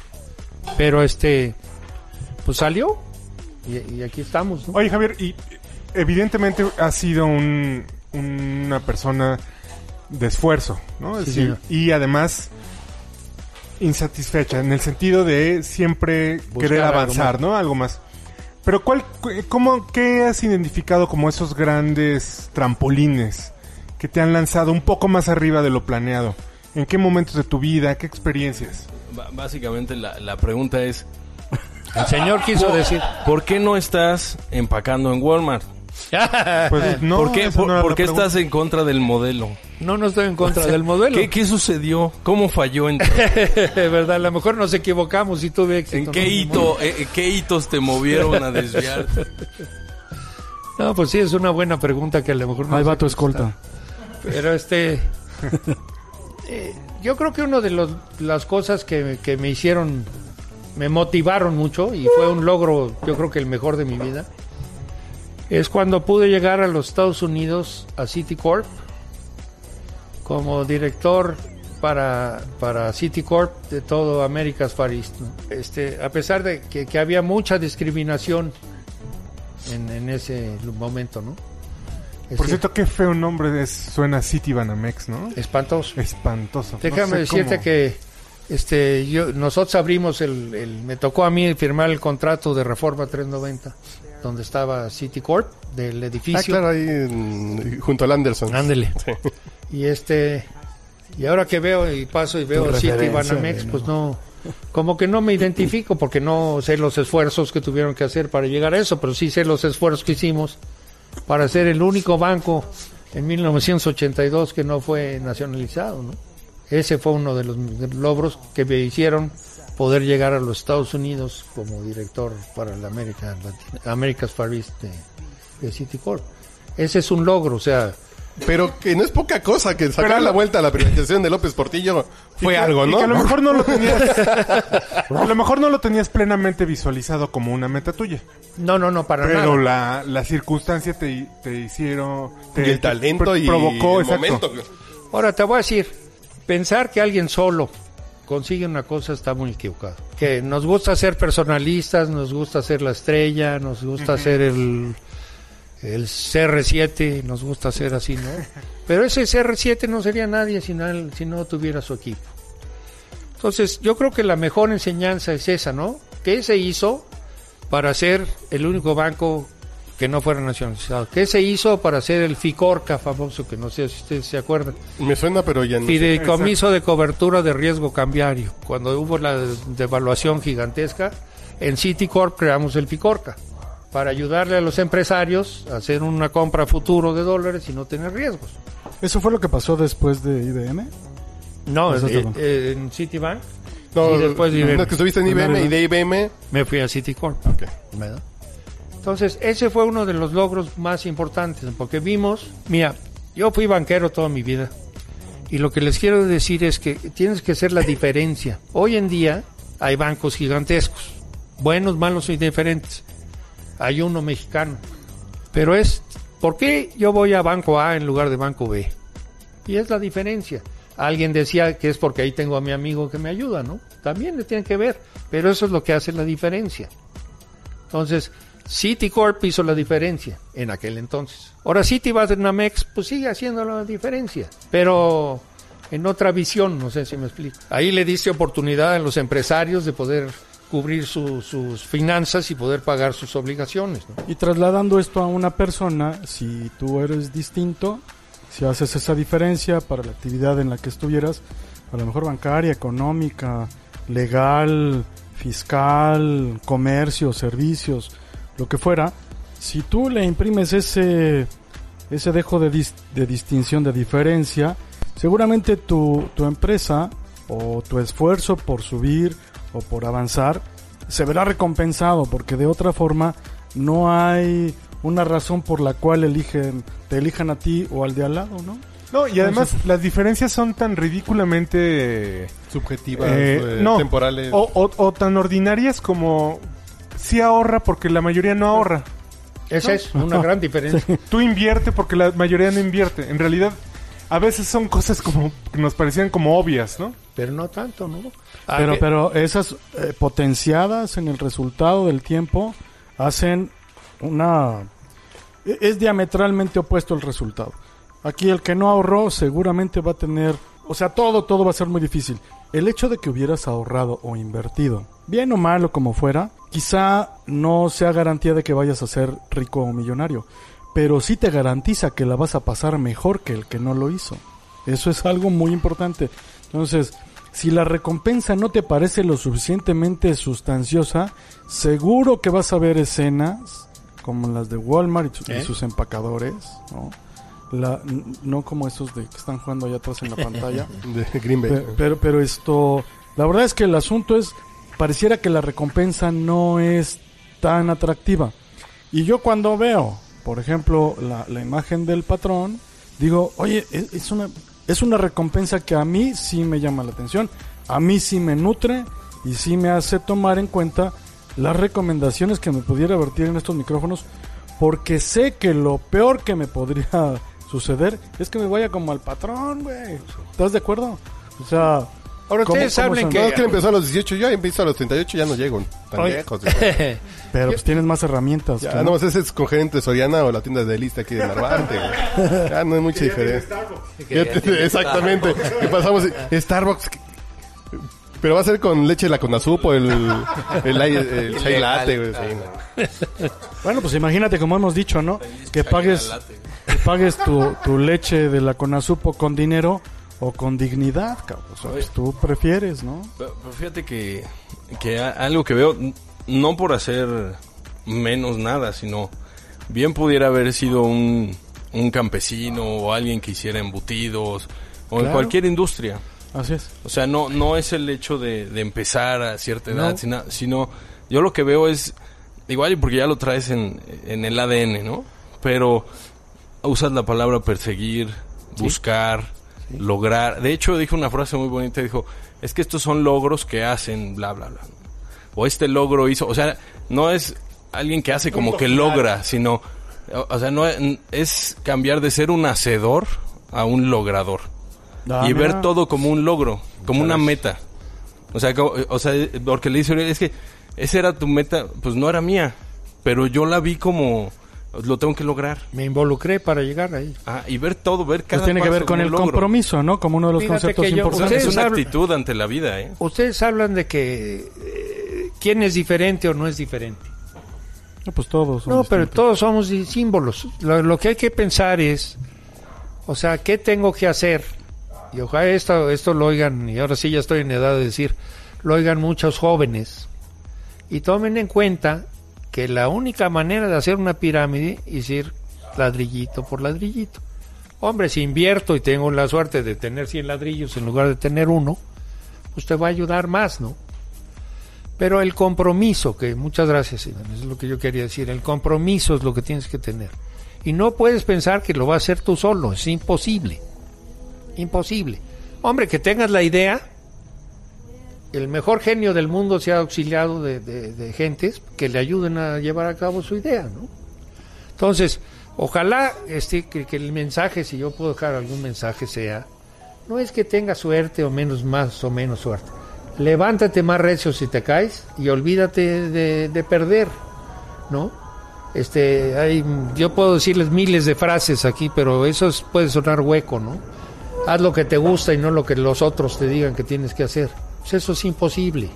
Pero, este, pues salió y, y aquí estamos, ¿no? Oye, Javier, y evidentemente has sido un, una persona de esfuerzo, ¿no? Es Sí, decir, y además insatisfecha, en el sentido de siempre Buscar querer avanzar. ¿no? Algo más. Pero ¿cuál, cu- cómo, ¿qué has identificado como esos grandes trampolines que te han lanzado un poco más arriba de lo planeado? ¿En qué momentos de tu vida? ¿Qué experiencias? Básicamente la, la pregunta es, El señor quiso decir, ¿por qué no estás empacando en Walmart? Pues no, ¿Por qué, esa por, no por qué estás en contra del modelo? No, no estoy en contra del modelo. ¿Qué, qué sucedió? ¿Cómo falló? ¿En, ¿Verdad? A lo mejor nos equivocamos y tuve éxito. en qué ¿no? hito, eh, eh, qué hitos te movieron a desviarte? No, pues sí, es una buena pregunta que a lo mejor no Ahí va tu escolta. Pero este. eh, yo creo que una de los- las cosas que, que me hicieron. Me motivaron mucho y fue un logro, yo creo que el mejor de mi vida. Es cuando pude llegar a los Estados Unidos, a Citicorp, como director para, para Citicorp de todo Américas Far East. Este, a pesar de que, que había mucha discriminación en, en ese momento, ¿no? Por Este, cierto, qué feo nombre es, suena City Banamex, ¿no? espantoso. Espantoso. Déjame No sé decirte cómo- que este yo nosotros abrimos el, el- me tocó a mí firmar el contrato de Reforma 390 donde estaba Citicorp del Ah, edificio. claro, ahí en- junto al Anderson. Ándele. Sí. Y este y ahora que veo y paso y veo City Banamex, pues no como que no me identifico porque no sé los esfuerzos que tuvieron que hacer para llegar a eso, pero sí sé los esfuerzos que hicimos para ser el único banco en 1982 que no fue nacionalizado, ¿no? Ese fue uno de los logros que me hicieron poder llegar a los Estados Unidos como director para la América Latina- America's Far East de, de Citicorp. Ese es un logro, o sea, Pero que no es poca cosa que sacar Pero la vuelta a la privatización de López Portillo fue que- algo, y ¿no? que a lo mejor no lo tenías. a lo mejor no lo tenías plenamente visualizado como una meta tuya. no, no, no, para Pero nada. la, la circunstancia te, te hicieron. Te, y el talento te y provocó, el exacto. momento. Ahora te voy a decir, pensar que alguien solo consigue una cosa está muy equivocado. Que nos gusta ser personalistas, nos gusta ser la estrella, nos gusta ser el, el CR7, nos gusta ser así, ¿no? Pero ese CR7 no sería nadie si no, si no tuviera su equipo. Entonces, yo creo que la mejor enseñanza es esa, ¿no? ¿Qué se hizo para ser el único banco que no fuera nacionalizado? ¿Qué se hizo para ser el FICORCA famoso, que no sé si ustedes se acuerdan? Me suena, pero ya no. Fideicomiso de cobertura de riesgo cambiario. Cuando hubo la devaluación gigantesca, en Citicorp creamos el FICORCA para ayudarle a los empresarios a hacer una compra a futuro de dólares y no tener riesgos. ¿Eso fue lo que pasó después de IBM? No, Eso eh, eh, en Citibank No, y después de no, IBM. es que estuviste en IBM y de IBM. me fui a Citicorp. Ok. ¿verdad? Entonces, ese fue uno de los logros más importantes, porque vimos, mira, yo fui banquero toda mi vida, y lo que les quiero decir es que tienes que ser la diferencia. Hoy en día hay bancos gigantescos, buenos, malos y diferentes. Hay uno mexicano, pero es, ¿por qué yo voy a Banco A en lugar de Banco B? Y es la diferencia. Alguien decía que es porque ahí tengo a mi amigo que me ayuda, ¿no? También le tiene que ver, pero eso es lo que hace la diferencia. Entonces, Citicorp hizo la diferencia en aquel entonces. Ahora Citibanamex pues sigue haciendo la diferencia, pero en otra visión, no sé si me explico. Ahí le diste oportunidad a los empresarios de poder cubrir su- sus finanzas y poder pagar sus obligaciones. ¿no? Y trasladando esto a una persona, si tú eres distinto, si haces esa diferencia para la actividad en la que estuvieras, a lo mejor bancaria, económica, legal, fiscal, comercio, servicios, lo que fuera, si tú le imprimes ese, ese dejo de, dis- de distinción, de diferencia, seguramente tu, tu empresa o tu esfuerzo por subir o por avanzar se verá recompensado porque de otra forma no hay una razón por la cual eligen, te elijan a ti o al de al lado, ¿no? No, y además las diferencias son tan ridículamente Subjetivas, eh, eh, no, temporales. o, o- o tan ordinarias como sí ahorra porque la mayoría no ahorra. Esa es una gran diferencia. Tú invierte porque la mayoría no invierte. En realidad, a veces son cosas como que nos parecían como obvias, ¿no? Pero no tanto, ¿no? Ah, Pero, que- pero esas eh, potenciadas en el resultado del tiempo hacen una... e- Es diametralmente opuesto el resultado. Aquí el que no ahorró seguramente va a tener... O sea, todo, todo va a ser muy difícil. El hecho de que hubieras ahorrado o invertido, bien o malo como fuera, quizá no sea garantía de que vayas a ser rico o millonario, pero sí te garantiza que la vas a pasar mejor que el que no lo hizo. Eso es algo muy importante. Entonces, si la recompensa no te parece lo suficientemente sustanciosa, seguro que vas a ver escenas como las de Walmart y, su- y ¿Eh? sus empacadores, ¿no? La, no como esos de que están jugando allá atrás en la pantalla. De Green Bay. Pe- pero, pero esto, la verdad es que el asunto es, pareciera que la recompensa no es tan atractiva. Y yo cuando veo, por ejemplo, la, imagen del patrón, digo, oye, es, es una, es una recompensa que a mí sí me llama la atención, a mí sí me nutre y sí me hace tomar en cuenta las recomendaciones que me pudiera vertir en estos micrófonos, porque sé que lo peor que me podría suceder es que me vaya como al patrón, güey. ¿Estás de acuerdo? O sea, Ahora ¿cómo- ustedes hablen que... No, es que empezó a los 18, yo empiezo a los 38, ya no llego tan Oye. lejos. pero pues tienes más herramientas. Ya, ¿no? no, ese es escoger entre Soriana o la tienda de lista aquí de Narvarte, güey. Ya no hay mucha diferencia. Ya te- Exactamente. Y pasamos Starbucks. Pero va a ser con leche de la Conasup o el, el, el, el chai latte, güey. sí, no. Bueno, pues imagínate como hemos dicho, ¿no? Que pagues, que pagues tu, tu leche de la Conasupo con dinero o con dignidad, cabrón. O sea, pues tú prefieres, ¿no? Pero, pero fíjate que, que algo que veo, no por hacer menos nada, sino bien pudiera haber sido un, un campesino o alguien que hiciera embutidos o en cualquier industria. Así es. O sea, no, no es el hecho de, de empezar a cierta edad, No. sino, sino yo lo que veo es, igual y porque ya lo traes en, en el ADN, ¿no? Pero usas la palabra perseguir, buscar, lograr. De hecho, dijo una frase muy bonita, dijo, es que estos son logros que hacen, bla, bla, bla. O este logro hizo, o sea, no es alguien que hace como que logra, sino, o, sea, no es, es cambiar de ser un hacedor a un logrador Ah, y mira. ver todo como un logro, como una meta. O sea, o sea, porque le dice, es que esa era tu meta, pues no era mía, pero yo la vi como lo tengo que lograr. Me involucré para llegar ahí. Ah, y ver todo, ver cada Pues tiene que ver con el logro. compromiso, ¿no? Como uno de los Fíjate conceptos yo- importantes. Es Ustedes una hablan- actitud ante la vida, ¿eh? Ustedes hablan de que eh, quién es diferente o no es diferente. No, pues todos. No, pero distintos. todos somos símbolos. Lo, lo que hay que pensar es, o sea, ¿qué tengo que hacer? Y ojalá esto, esto lo oigan, y ahora sí ya estoy en edad de decir, lo oigan muchos jóvenes. Y tomen en cuenta que la única manera de hacer una pirámide es ir ladrillito por ladrillito. Hombre, si invierto y tengo la suerte de tener 100 ladrillos en lugar de tener uno, pues te va a ayudar más, ¿no? Pero el compromiso, que muchas gracias, Iván, es lo que yo quería decir, el compromiso es lo que tienes que tener. Y no puedes pensar que lo vas a hacer tú solo, es imposible. Imposible. Hombre, que tengas la idea, el mejor genio del mundo se ha auxiliado de, de- gentes que le ayuden a llevar a cabo su idea, ¿no? Entonces, ojalá este, que, el mensaje, si yo puedo dejar algún mensaje, sea, no es que tengas suerte o menos, más o menos suerte. Levántate más recio si te caes y olvídate de, de perder, ¿no? Este, hay, yo puedo decirles miles de frases aquí, pero eso es- puede sonar hueco, ¿no? Haz lo que te gusta y no lo que los otros te digan que tienes que hacer. Pues eso es imposible.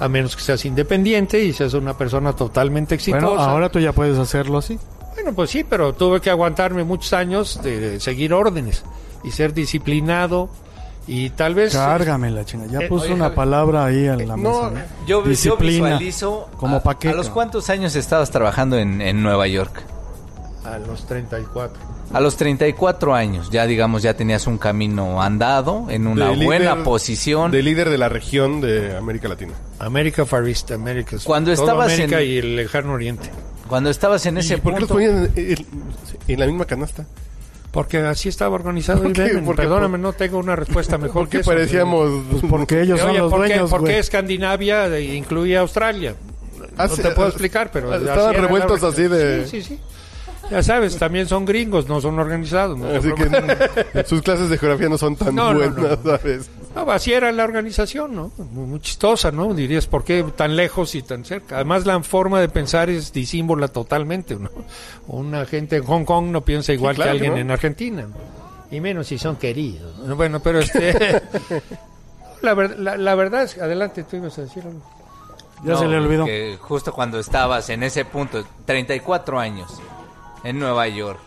A menos que seas independiente y seas una persona totalmente exitosa. Bueno, ahora tú ya puedes hacerlo así. Bueno, pues sí, pero tuve que aguantarme muchos años de, de seguir órdenes y ser disciplinado y tal vez... Cárgame la chinga. Ya Eh, puso oye, una Javi. palabra ahí en la no, mesa. ¿no? Yo, yo Disciplina. visualizo. Como a, ¿A los cuántos años estabas trabajando en, en Nueva York? A los 34. A los 34 años, ya digamos, ya tenías un camino andado, en una De buena líder- posición. De líder de la región de América Latina. América Far East, América Cuando todo estabas América en- y el lejano oriente. Cuando estabas en ese ¿Y por qué los punto, ponían en, en- en la misma canasta? Porque así estaba organizado ¿Por el qué? Bremen. ¿Por? Perdóname, no tengo una respuesta mejor ¿Por que qué eso. parecíamos... Pues porque ellos son Oye, los ¿por qué, dueños, por qué güey. Escandinavia eh, incluía Australia? Hace- no te puedo explicar, pero... así Estaban revueltos así de... Sí, sí, sí. Ya sabes, también son gringos, no son organizados. No, Así que sus clases de geografía no son tan No, buenas, no. ¿sabes? No, así era la organización, ¿no? Muy, muy chistosa, ¿no? Dirías, ¿por qué tan lejos y tan cerca? Además, la forma de pensar es disímbola totalmente, ¿no? Una gente en Hong Kong no piensa igual claro, que alguien ¿no? en Argentina. ¿no? Y menos si son queridos. ¿no? Bueno, pero este... la, ver- la, la verdad es... Adelante, tú ibas a decir algo. Ya No, se le olvidó. que justo cuando estabas en ese punto, 34 años, en Nueva York,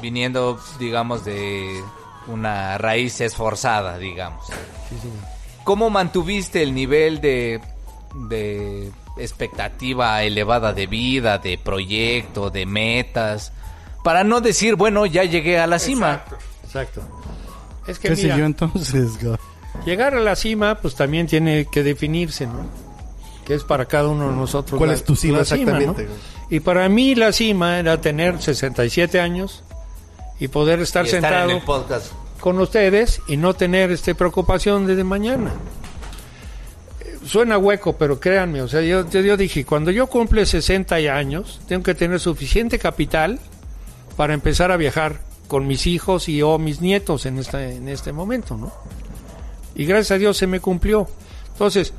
viniendo, digamos, de una raíz esforzada, digamos. ¿Cómo mantuviste el nivel de, de expectativa elevada de vida, de proyecto, de metas, para no decir, bueno, ya llegué a la cima. Exacto. Es que ¿Qué mira, siguió entonces? Llegar a la cima, pues también tiene que definirse, ¿no? Que es para cada uno de nosotros. ¿Cuál la- es tu cima exactamente? ¿no? Y para mí la cima era tener 67 años y poder estar Y estar sentado en el podcast. con ustedes y no tener este preocupación desde mañana. Suena hueco, pero créanme, o sea, yo, yo, yo dije, cuando yo cumple 60 años, tengo que tener suficiente capital para empezar a viajar con mis hijos y o mis nietos en este, en este momento, ¿no? Y gracias a Dios se me cumplió. Entonces,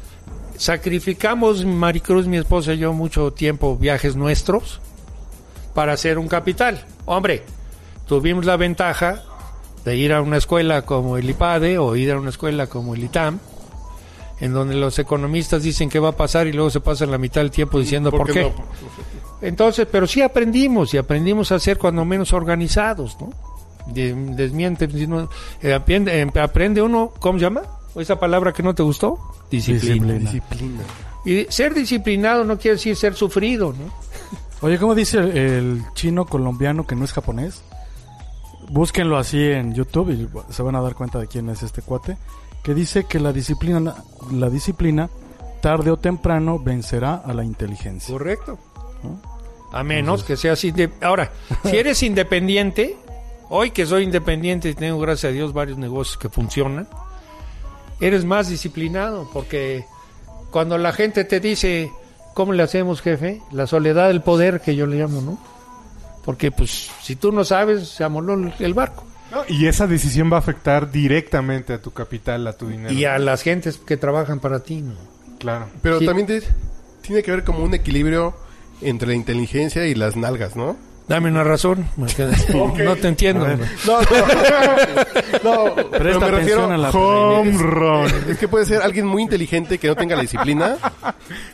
sacrificamos, Maricruz, mi esposa y yo, mucho tiempo, viajes nuestros, para hacer un capital. Hombre, tuvimos la ventaja de ir a una escuela como el IPADE o ir a una escuela como el ITAM, en donde los economistas dicen qué va a pasar y luego se pasan la mitad del tiempo diciendo por, qué. no? Entonces, pero sí aprendimos y aprendimos a ser cuando menos organizados, ¿no? De- desmiente, eh, aprende, eh, aprende uno, ¿cómo se llama? ¿O esa palabra que no te gustó? Disciplina. Disciplina. Y ser disciplinado no quiere decir ser sufrido, ¿no? Oye, ¿cómo dice el, el chino colombiano que no es japonés? Búsquenlo así en YouTube y se van a dar cuenta de quién es este cuate. Que dice que la disciplina, la disciplina tarde o temprano vencerá a la inteligencia. Correcto. A menos que seas inde- Ahora, si eres independiente, hoy que soy independiente y tengo, gracias a Dios, varios negocios que funcionan, eres más disciplinado porque cuando la gente te dice, ¿cómo le hacemos, jefe? La soledad del poder, que yo le llamo, ¿no? Porque, pues, si tú no sabes, se amoló el- barco. No, y esa decisión va a afectar directamente a tu capital, a tu dinero. Y a las gentes que trabajan para ti, ¿no? Claro. Pero Sí. también te- tiene que ver como un equilibrio entre la inteligencia y las nalgas, ¿no? Dame una razón. porque No te entiendo. No, no. no pero me refiero a la Home run. Es que puede ser alguien muy inteligente que no tenga la disciplina.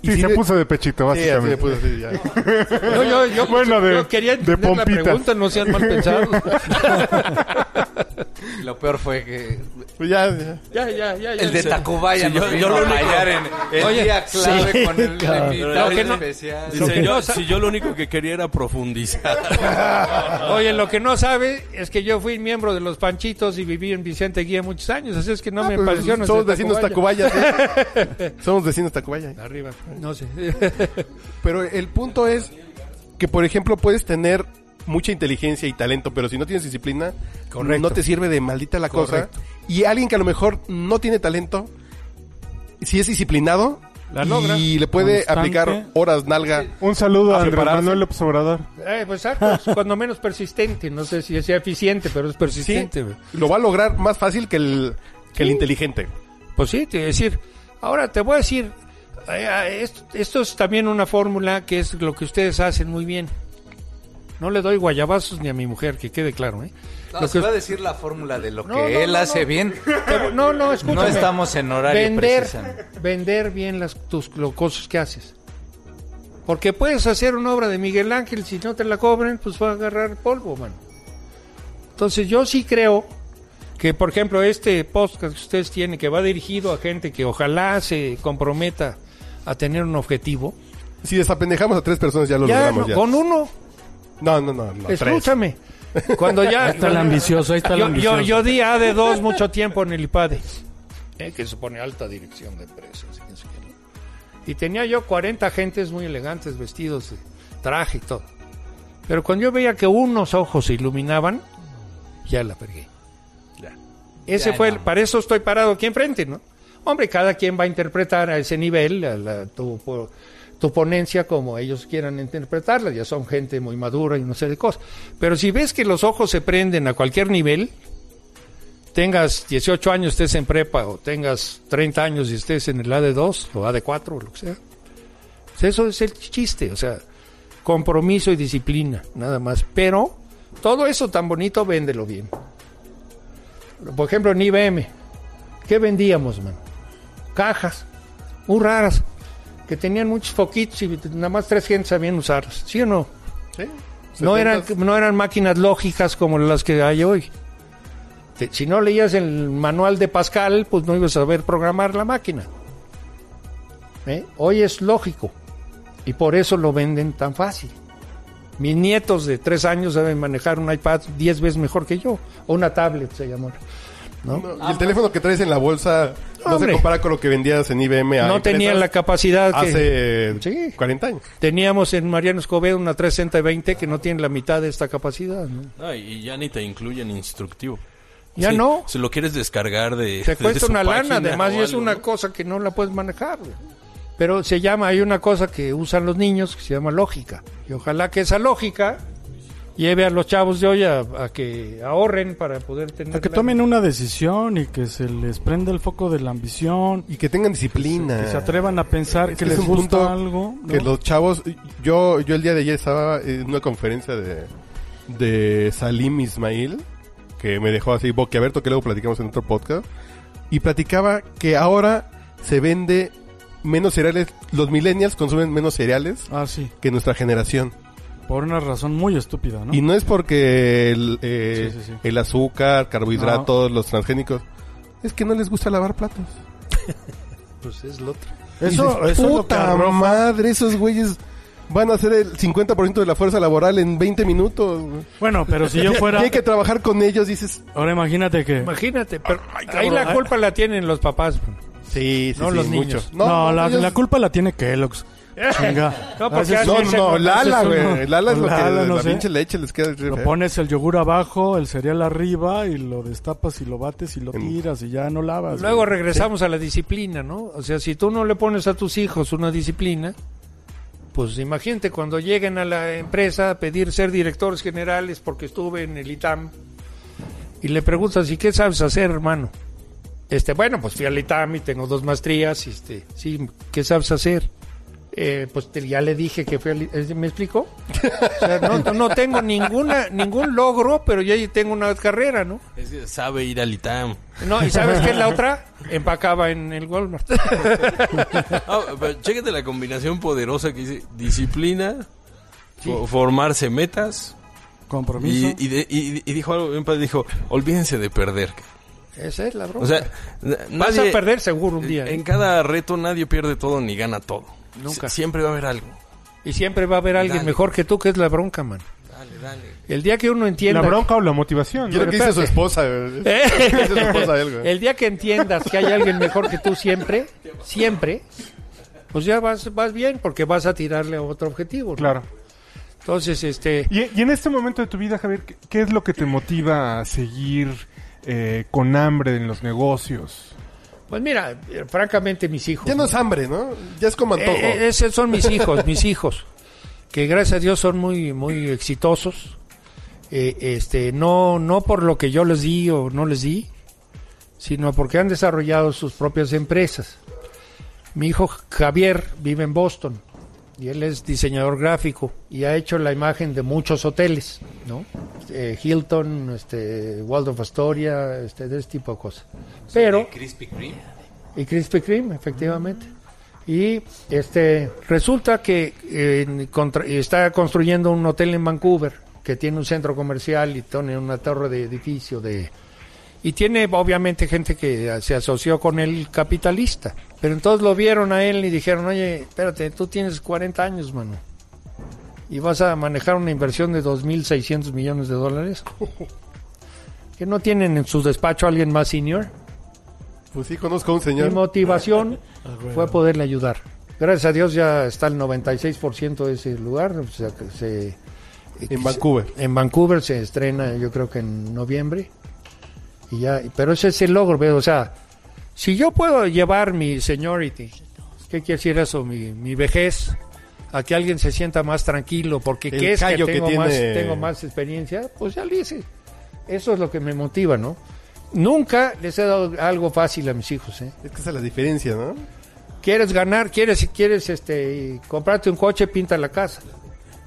Sí, se de- puso de pechito, Sí, así me básicamente. puso así, ya. Yo, yo, yo, Bueno, de- yo quería de entender la pompita. pregunta, no sean mal pensados. Lo peor fue que Pues ya, ya. ya, ya, ya. ya el de. Tacubaya yo- yo lo en el Oye, día clave sí, con el especial. Si yo lo único que quería era profundizar. Oye, lo que no sabe es que yo fui miembro de los Panchitos y viví en Vicente Guía muchos años, así es que no me Pues, pareció. no sé, somos vecinos Tacubaya. Somos vecinos Tacubaya. Arriba, no sé. Pero el punto es que, por ejemplo, puedes tener mucha inteligencia y talento, pero si no tienes disciplina, Correcto. no te sirve de maldita la cosa. Y alguien que a lo mejor no tiene talento, si es disciplinado, La logra. y le puede Constante. aplicar horas nalga. Un saludo A a Andrés. Manuel López Obrador. Eh, pues exacto, cuando menos persistente, no sé si sea eficiente, pero es persistente. lo va a lograr más fácil que el, que el inteligente. Pues sí, te voy a decir. Ahora te voy a decir, eh, eh, esto, esto es también una fórmula que es lo que ustedes hacen muy bien. No le doy guayabazos ni a mi mujer, que quede claro, ¿eh? No, Lo se que- va a decir la fórmula de lo que No, él no, hace no. bien. No, no, escúchame. No estamos en horario vender, vender bien las tus lo- cosas que haces. Porque puedes hacer una obra de Miguel Ángel, si no te la cobran, pues va a agarrar polvo, mano. Entonces yo sí creo que, por ejemplo, este podcast que ustedes tienen, que va dirigido a gente que ojalá se comprometa a tener un objetivo. Si desapendejamos a tres personas, ya lo Ya, logramos. no, ya. con uno, No, no, no. no, tres. Cuando ya... Ahí está el ambicioso, ahí está el yo, ambicioso. yo, yo di AD2 mucho tiempo en el IPADE, eh, que supone alta dirección de empresas. y no sé qué, ¿no? Y tenía yo 40 agentes muy elegantes, vestidos de traje y todo. Pero cuando yo veía que unos ojos se iluminaban, ya la pegué. Ese Ya fue, el- para eso estoy parado aquí enfrente, ¿no? Hombre, cada quien va a interpretar a ese nivel a la- tu, po- tu ponencia como ellos quieran interpretarla. Ya son gente muy madura y no sé de cosas. Pero si ves que los ojos se prenden a cualquier nivel, tengas 18 años, estés en prepa, o tengas 30 años y estés en el AD2 o AD4 o lo que sea. Pues eso es el chiste, o sea, compromiso y disciplina, nada más. Pero todo eso tan bonito, véndelo bien. Por ejemplo, en IBM, ¿qué vendíamos, man? Cajas, muy raras, que tenían muchos foquitos y nada más tres gentes sabían usarlas, ¿sí o no? Sí, No eran, 70s. no eran máquinas lógicas como las que hay hoy. Te- si no leías el manual de Pascal, pues no ibas a saber programar la máquina. ¿Eh? Hoy es lógico. Y por eso lo venden tan fácil. Mis nietos de tres años saben manejar un iPad diez veces mejor que yo. O una tablet se llama. ¿no? Y el teléfono que traes en la bolsa no se compara con lo que vendías en IBM. a No tenía la capacidad que Hace Sí. 40 años. teníamos en Mariano Escobedo una 320 que no tiene la mitad de esta capacidad. ¿no? No, y ya ni te incluyen instructivo. Ya Sí, no. Si lo quieres descargar de. Te de cuesta su una lana, además, y es una ¿no? cosa que no la puedes manejar. güey. Pero se llama, hay una cosa que usan los niños que se llama lógica. Y ojalá que esa lógica lleve a los chavos de hoy a, a que ahorren para poder tener... A que tomen una decisión y que se les prenda el foco de la ambición. Y que tengan disciplina. Que se atrevan a pensar Es que que es les gusta algo. ¿no? Que los chavos... Yo, yo el día de ayer estaba en una conferencia de, de Salim Ismail, que me dejó así boquiabierto, que luego platicamos en otro podcast. Y platicaba que ahora se vende menos cereales. Los millennials consumen menos cereales Ah, sí. que nuestra generación. Por una razón muy estúpida, ¿no? Y no es porque el, eh, Sí, sí, sí. el azúcar, carbohidratos, los transgénicos. Es que no les gusta lavar platos. Pues es lo otro. Eso, Dices, eso es lo que puta arroja- madre, esos güeyes van a hacer el 50% de la fuerza laboral en 20 minutos. Bueno, pero si yo Y fuera... hay que trabajar con ellos, dices. Ahora imagínate que... Imagínate, pero ahí la culpa la tienen los papás. Sí, sí, No, sí, los mucho. niños. No, la, ellos- la culpa la tiene Kellogg's. Chinga. No, porque Haces- No, Ese no, no, Lala, haces güey. uno- Lala es lo que Lala, no la sé. pinche leche les queda. re Lo fea. pones el yogur abajo, el cereal arriba y lo destapas y lo bates y lo tiras y ya no lavas. Luego güey. regresamos a la disciplina, ¿no? O sea, si tú no le pones a tus hijos una disciplina, pues imagínate cuando lleguen a la empresa a pedir ser directores generales porque estuve en el ITAM y le preguntas, ¿y qué sabes hacer, hermano? Este, bueno, pues fui al ITAM y tengo dos maestrías, y este, sí, ¿qué sabes hacer? Eh, pues te- ya le dije que fui al I- ¿me explico? O sea, no, no tengo ninguna, ningún logro, pero ya tengo una carrera, ¿no? Es que sabe ir al ITAM. No, ¿y sabes qué es la otra? Empacaba en el Walmart. Pero chéquete la combinación poderosa que dice disciplina, fo- formarse metas. Compromiso. Y, y, de- y- y dijo algo bien padre, dijo, olvídense de perder. Esa es la broma. O sea, n- Vas nadie- a perder seguro un día. ¿eh? En cada reto nadie pierde todo ni gana todo. Nunca. Sie- Siempre va a haber algo. Y siempre va a haber alguien Dale. mejor que tú, que es la bronca, man. Dale, dale. El día que uno entienda... ¿La bronca o la motivación? Yo ¿no? creo que dice su esposa. güey. ¿Eh? Dice su esposa a él, güey. El día que entiendas que hay alguien mejor que tú siempre, siempre, pues ya vas, vas bien, porque vas a tirarle a otro objetivo. ¿no? Claro. Entonces, este... Y, y en este momento de tu vida, Javier, ¿qué, qué es lo que te motiva a seguir eh, con hambre en los negocios? Pues mira, eh, francamente mis hijos... Ya no es hambre, ¿no? Ya es como antojo. Eh, eh, esos son mis hijos, mis hijos, que gracias a Dios son muy, muy exitosos. Eh, este, no, no por lo que yo les di o no les di, sino porque han desarrollado sus propias empresas. Mi hijo Javier vive en Boston y él es diseñador gráfico y ha hecho la imagen de muchos hoteles, ¿no? Eh, Hilton, este, Waldorf Astoria, este, de ese tipo de cosas. Pero Krispy Kreme. y Krispy Kreme, efectivamente. Y este resulta que eh, contra- está construyendo un hotel en Vancouver que tiene un centro comercial y tiene una torre de edificio de y tiene obviamente gente que se asoció con el capitalista, pero entonces lo vieron a él y dijeron, "Oye, espérate, tú tienes 40 años, mano. Y vas a manejar una inversión de 2600 millones de dólares." que no tienen en su despacho a alguien más senior. Pues sí, conozco a un Mi señor. motivación Ah, güey. fue poderle ayudar. Gracias a Dios ya está el 96% de ese lugar. o sea, que se- En Vancouver. En Vancouver se estrena yo creo que en noviembre. Y ya, pero ese es el logro, veo, o sea, si yo puedo llevar mi seniority, ¿qué quiere decir eso? Mi, mi vejez, a que alguien se sienta más tranquilo, porque El ¿qué es que callo que tengo, más, tiene- tengo más experiencia? Pues ya lo hice. Eso es lo que me motiva, ¿no? Nunca les he dado algo fácil a mis hijos, ¿eh? Es que esa es la diferencia, ¿no? quieres ganar, quieres quieres este comprarte un coche, pinta la casa.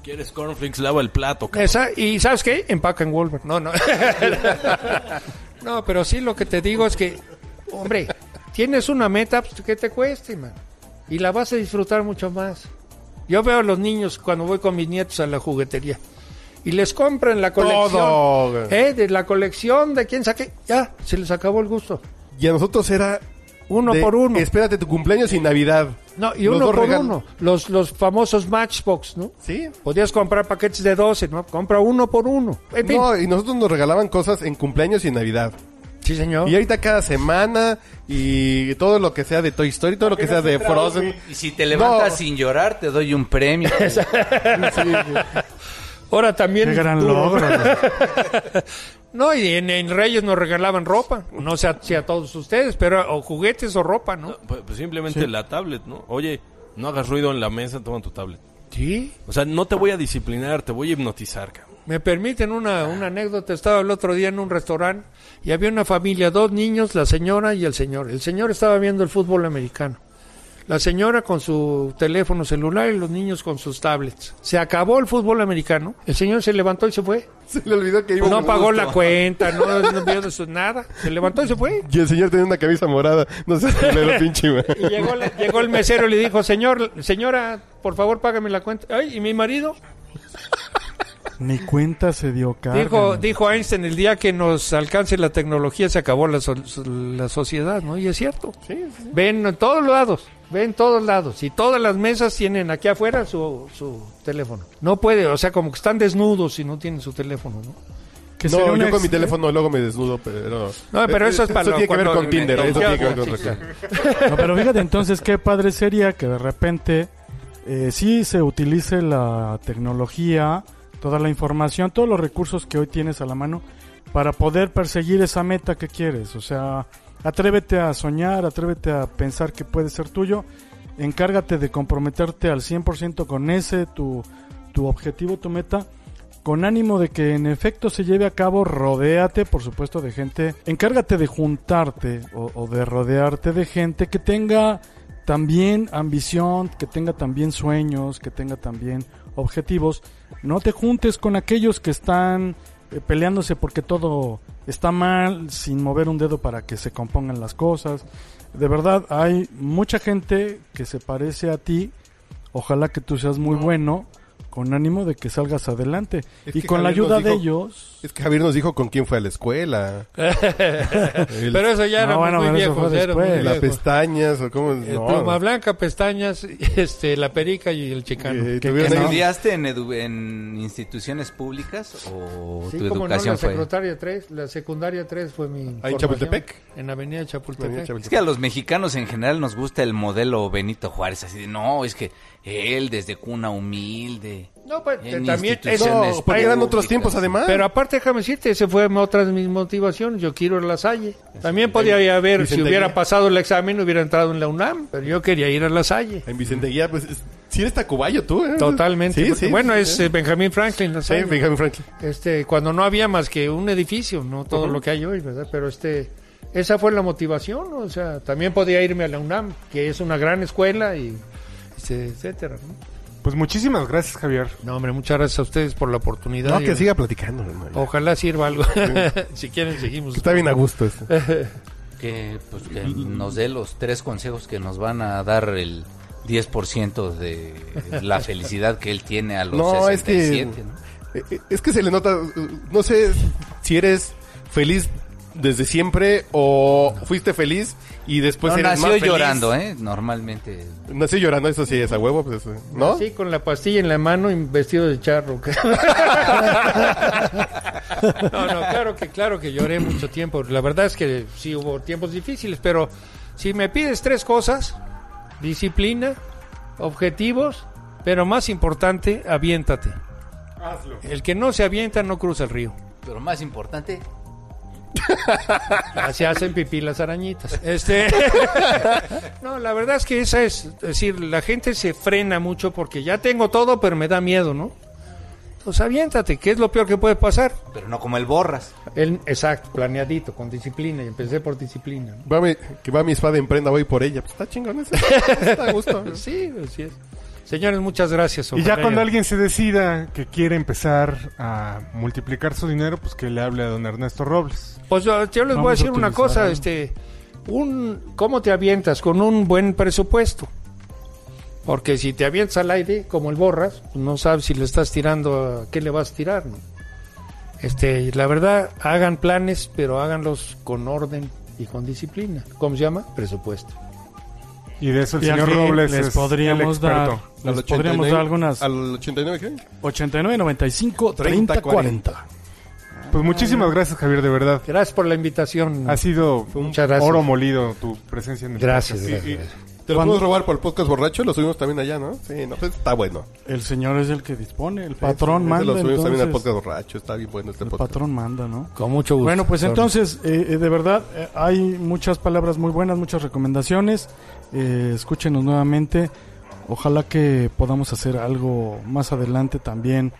¿Quieres cornflakes? Lava el plato, cabrón. Esa, y ¿sabes qué? Empaca en Walmart. No, no. no, pero sí lo que te digo es que, hombre, tienes una meta pues, que te cueste, man. Y la vas a disfrutar mucho más. Yo veo a los niños cuando voy con mis nietos a la juguetería. Y les compran la colección. Todo. ¿eh? De la colección de quién saque. Ya, se les acabó el gusto. Y a nosotros era Uno de por uno. Espérate tu cumpleaños y Navidad. No, y Los uno por regalos. uno. Los, los famosos Matchbox, ¿no? Sí. Podías comprar paquetes de 12, ¿no? Compra uno por uno. En fin. No, y nosotros nos regalaban cosas en cumpleaños y en Navidad. Sí, señor. Y ahorita cada semana y todo lo que sea de Toy Story, todo lo que sea de Frozen. Y si te levantas No. sin llorar, te doy un premio. Ahora también... Qué gran tú- logro. No, y en, en Reyes nos regalaban ropa. No sé a, si a todos ustedes, pero o juguetes o ropa, ¿no? Pues, pues simplemente la tablet, ¿no? Oye, no hagas ruido en la mesa, toma tu tablet. Sí. O sea, no te voy a disciplinar, te voy a hipnotizar, cabrón. Me permiten una, una anécdota. Estaba el otro día en un restaurante y había una familia, dos niños, la señora y el señor. El señor estaba viendo el fútbol americano. La señora con su teléfono celular y los niños con sus tablets. Se acabó el fútbol americano. El señor se levantó y se fue. Se le olvidó que iba No pagó la cuenta, no, no vio de su- nada. Se levantó y se fue. Y el señor tenía una camisa morada. No sé lo pinche, güey. Y llegó, la- llegó el mesero y le dijo, señor, señora, por favor págame la cuenta. Ay, ¿y mi marido? Ni cuenta se dio carga. Dijo, dijo Einstein, el día que nos alcance la tecnología se acabó la, so- la sociedad, ¿no? Y es cierto. Ven en todos lados, ven en todos lados. Y todas las mesas tienen aquí afuera su, su teléfono. No puede, o sea, como que están desnudos si no tienen su teléfono, ¿no? No, yo con ex- mi teléfono luego me desnudo, pero... No, pero eso es para Eso lo- tiene que ver con Tinder, eso tiene que ver con Sí, otra claro. cosa. No, pero fíjate entonces qué padre sería que de repente eh, sí se utilice la tecnología, toda la información, todos los recursos que hoy tienes a la mano para poder perseguir esa meta que quieres. O sea, atrévete a soñar, atrévete a pensar que puede ser tuyo, encárgate de comprometerte al 100% con ese, tu, tu objetivo, tu meta. Con ánimo de que en efecto se lleve a cabo, rodéate, por supuesto, de gente. Encárgate de juntarte o, o de rodearte de gente que tenga también ambición, que tenga también sueños, que tenga también objetivos. No te juntes con aquellos que están eh, peleándose porque todo está mal, sin mover un dedo para que se compongan las cosas. De verdad, hay mucha gente que se parece a ti. Ojalá que tú seas muy bueno, con ánimo de que salgas adelante. Es y con la ayuda de ellos. Es que Javier nos dijo con quién fue a la escuela. El- Pero eso ya No, era bueno, muy viejo. las pestañas o cómo... El no. pluma blanca, pestañas, este, la perica y el chicano. Eh, no. ¿Estudiaste en, edu- en instituciones públicas o Sí, tu como no, educación la fue? secundaria 3, la secundaria 3 fue mi ¿Ahí en. Chapultepec? En Avenida Chapultepec. Avenida Es Chapultepec. que a los mexicanos en general nos gusta el modelo Benito Juárez, así de, no, es que él desde cuna humilde. No, pues En también eso, No, porque eran otros tiempos además. Pero aparte, déjame decirte, ese fue otra de mis motivaciones. Yo quiero ir a la Salle. También podía haber, si hubiera Guía. pasado el examen, hubiera entrado en la UNAM. Pero yo quería ir a la Salle. En Vicente Guía, pues, es- sí eres tacubayo tú, ¿eh? Totalmente. Sí, porque, sí. bueno, sí, es sí. eh, Benjamín Franklin. La Sí, Salle. Benjamin Franklin. este, cuando no había más que un edificio, no todo lo que hay hoy, ¿verdad? Pero este, esa fue la motivación, ¿no? o sea, también podía irme a la UNAM, que es una gran escuela y etcétera, ¿no? Pues muchísimas gracias, Javier. No, hombre, muchas gracias a ustedes por la oportunidad. No, y- que siga platicando. hermano. Ojalá sirva algo. si quieren, seguimos. Está bien a gusto esto. Que, pues, que nos dé los tres consejos que nos van a dar el 10% de la felicidad que él tiene a los No, es que- 67, ¿no? Es que se le nota, no sé si eres feliz desde siempre o fuiste feliz y después no, eres nació más feliz. llorando, ¿eh? Normalmente. Nació llorando, eso sí es a huevo, pues, ¿no? Sí, con la pastilla en la mano y vestido de charro. no, no, claro que, claro que lloré mucho tiempo. La verdad es que sí hubo tiempos difíciles, pero si me pides tres cosas, disciplina, objetivos, pero más importante, aviéntate. El que no se avienta no cruza el río. Pero más importante, Así hacen pipí las arañitas. Este, no, la verdad es que esa es, es decir, la gente se frena mucho porque ya tengo todo, pero me da miedo, ¿no? Entonces aviéntate, ¿qué es lo peor que puede pasar? pero no como el borras. El, exacto, planeadito, con disciplina, y empecé por disciplina. ¿no? Va mi- que va mi espada en prenda, voy por ella. Pues está chingón eso. Está a gusto. Sí, así es. Señores, muchas gracias. Y ya cuando alguien se decida que quiere empezar a multiplicar su dinero, pues que le hable a don Ernesto Robles. Pues yo, yo les voy a decir una cosa, este, un, ¿cómo te avientas? Con un buen presupuesto. Porque si te avientas al aire, como el borras, pues no sabes si le estás tirando, a qué le vas a tirar, ¿no? Este, la verdad, hagan planes, pero háganlos con orden y con disciplina. ¿Cómo se llama? Presupuesto. Y de eso el Y señor Robles les es podríamos el dar, experto. les Al podríamos 89, dar algunas ¿Al 89 qué? 89, 95, 30, 40. Pues muchísimas gracias, Javier, de verdad. Gracias por la invitación. Ha sido gracias. oro molido tu presencia en el Gracias, podcast. Y- y- gracias. ¿Te lo podemos robar por el podcast borracho? Lo subimos también allá, ¿no? Sí, no, pues está bueno. El señor es el que dispone, el patrón Ese manda. Lo subimos también al entonces, podcast borracho. Está bien bueno este el podcast. patrón manda, ¿no? Con mucho gusto. Bueno, pues entonces, eh, eh, de verdad, eh, hay muchas palabras muy buenas, muchas recomendaciones. Eh, escúchenos nuevamente. Ojalá que podamos hacer algo más adelante también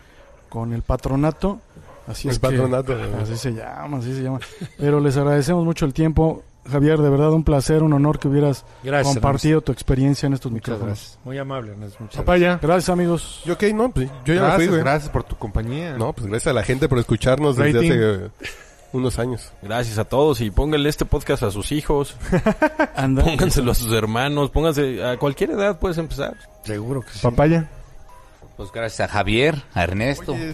con el patronato. Así El es que- patronato. así se llama, así se llama. Pero les agradecemos mucho el tiempo. Javier, de verdad un placer, un honor que hubieras Gracias, compartido tu experiencia en estos Muchas micrófonos. gracias. Muy amable, Ernesto. Muchas Papaya, Gracias amigos. Yo, ok, no, pues yo ya me fui, gracias, güey. gracias por tu compañía. No, pues gracias a la gente por escucharnos desde hace eh, unos años. Gracias a todos y pónganle este podcast a sus hijos, pónganselo a sus hermanos, pónganse a cualquier edad puedes empezar. Seguro que sí. Papaya. Pues gracias a Javier, a Ernesto. Oye,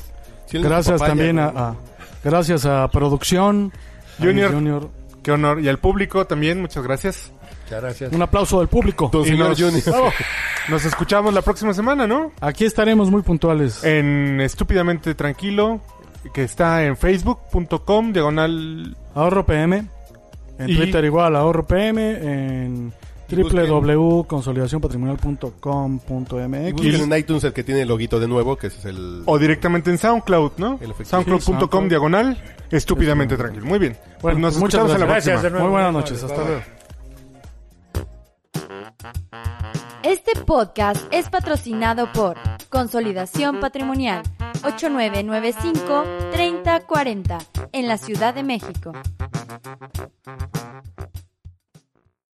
Gracias papaya, también a, gracias a producción a Junior. Qué honor. Y al público también, muchas gracias. Muchas gracias. Un aplauso del público. Don Y señor nos, nos escuchamos la próxima semana, ¿no? Aquí estaremos muy puntuales. En Estúpidamente Tranquilo, que está en facebook.com, diagonal... Ahorro PM. En Y- Twitter igual, ahorro PM. En www.consolidacionpatrimonial.com.mx. Y busquen en iTunes el que tiene el loguito de nuevo, que es el... O directamente en SoundCloud, ¿no? SoundCloud.com, SoundCloud. diagonal, estúpidamente tranquilo. Muy bien. Pues Bueno, nos muchas escuchamos en la gracias. próxima. Gracias de nuevo. Muy buenas noches. Hasta luego. Este podcast es patrocinado por Consolidación Patrimonial 8995-3040 en la Ciudad de México.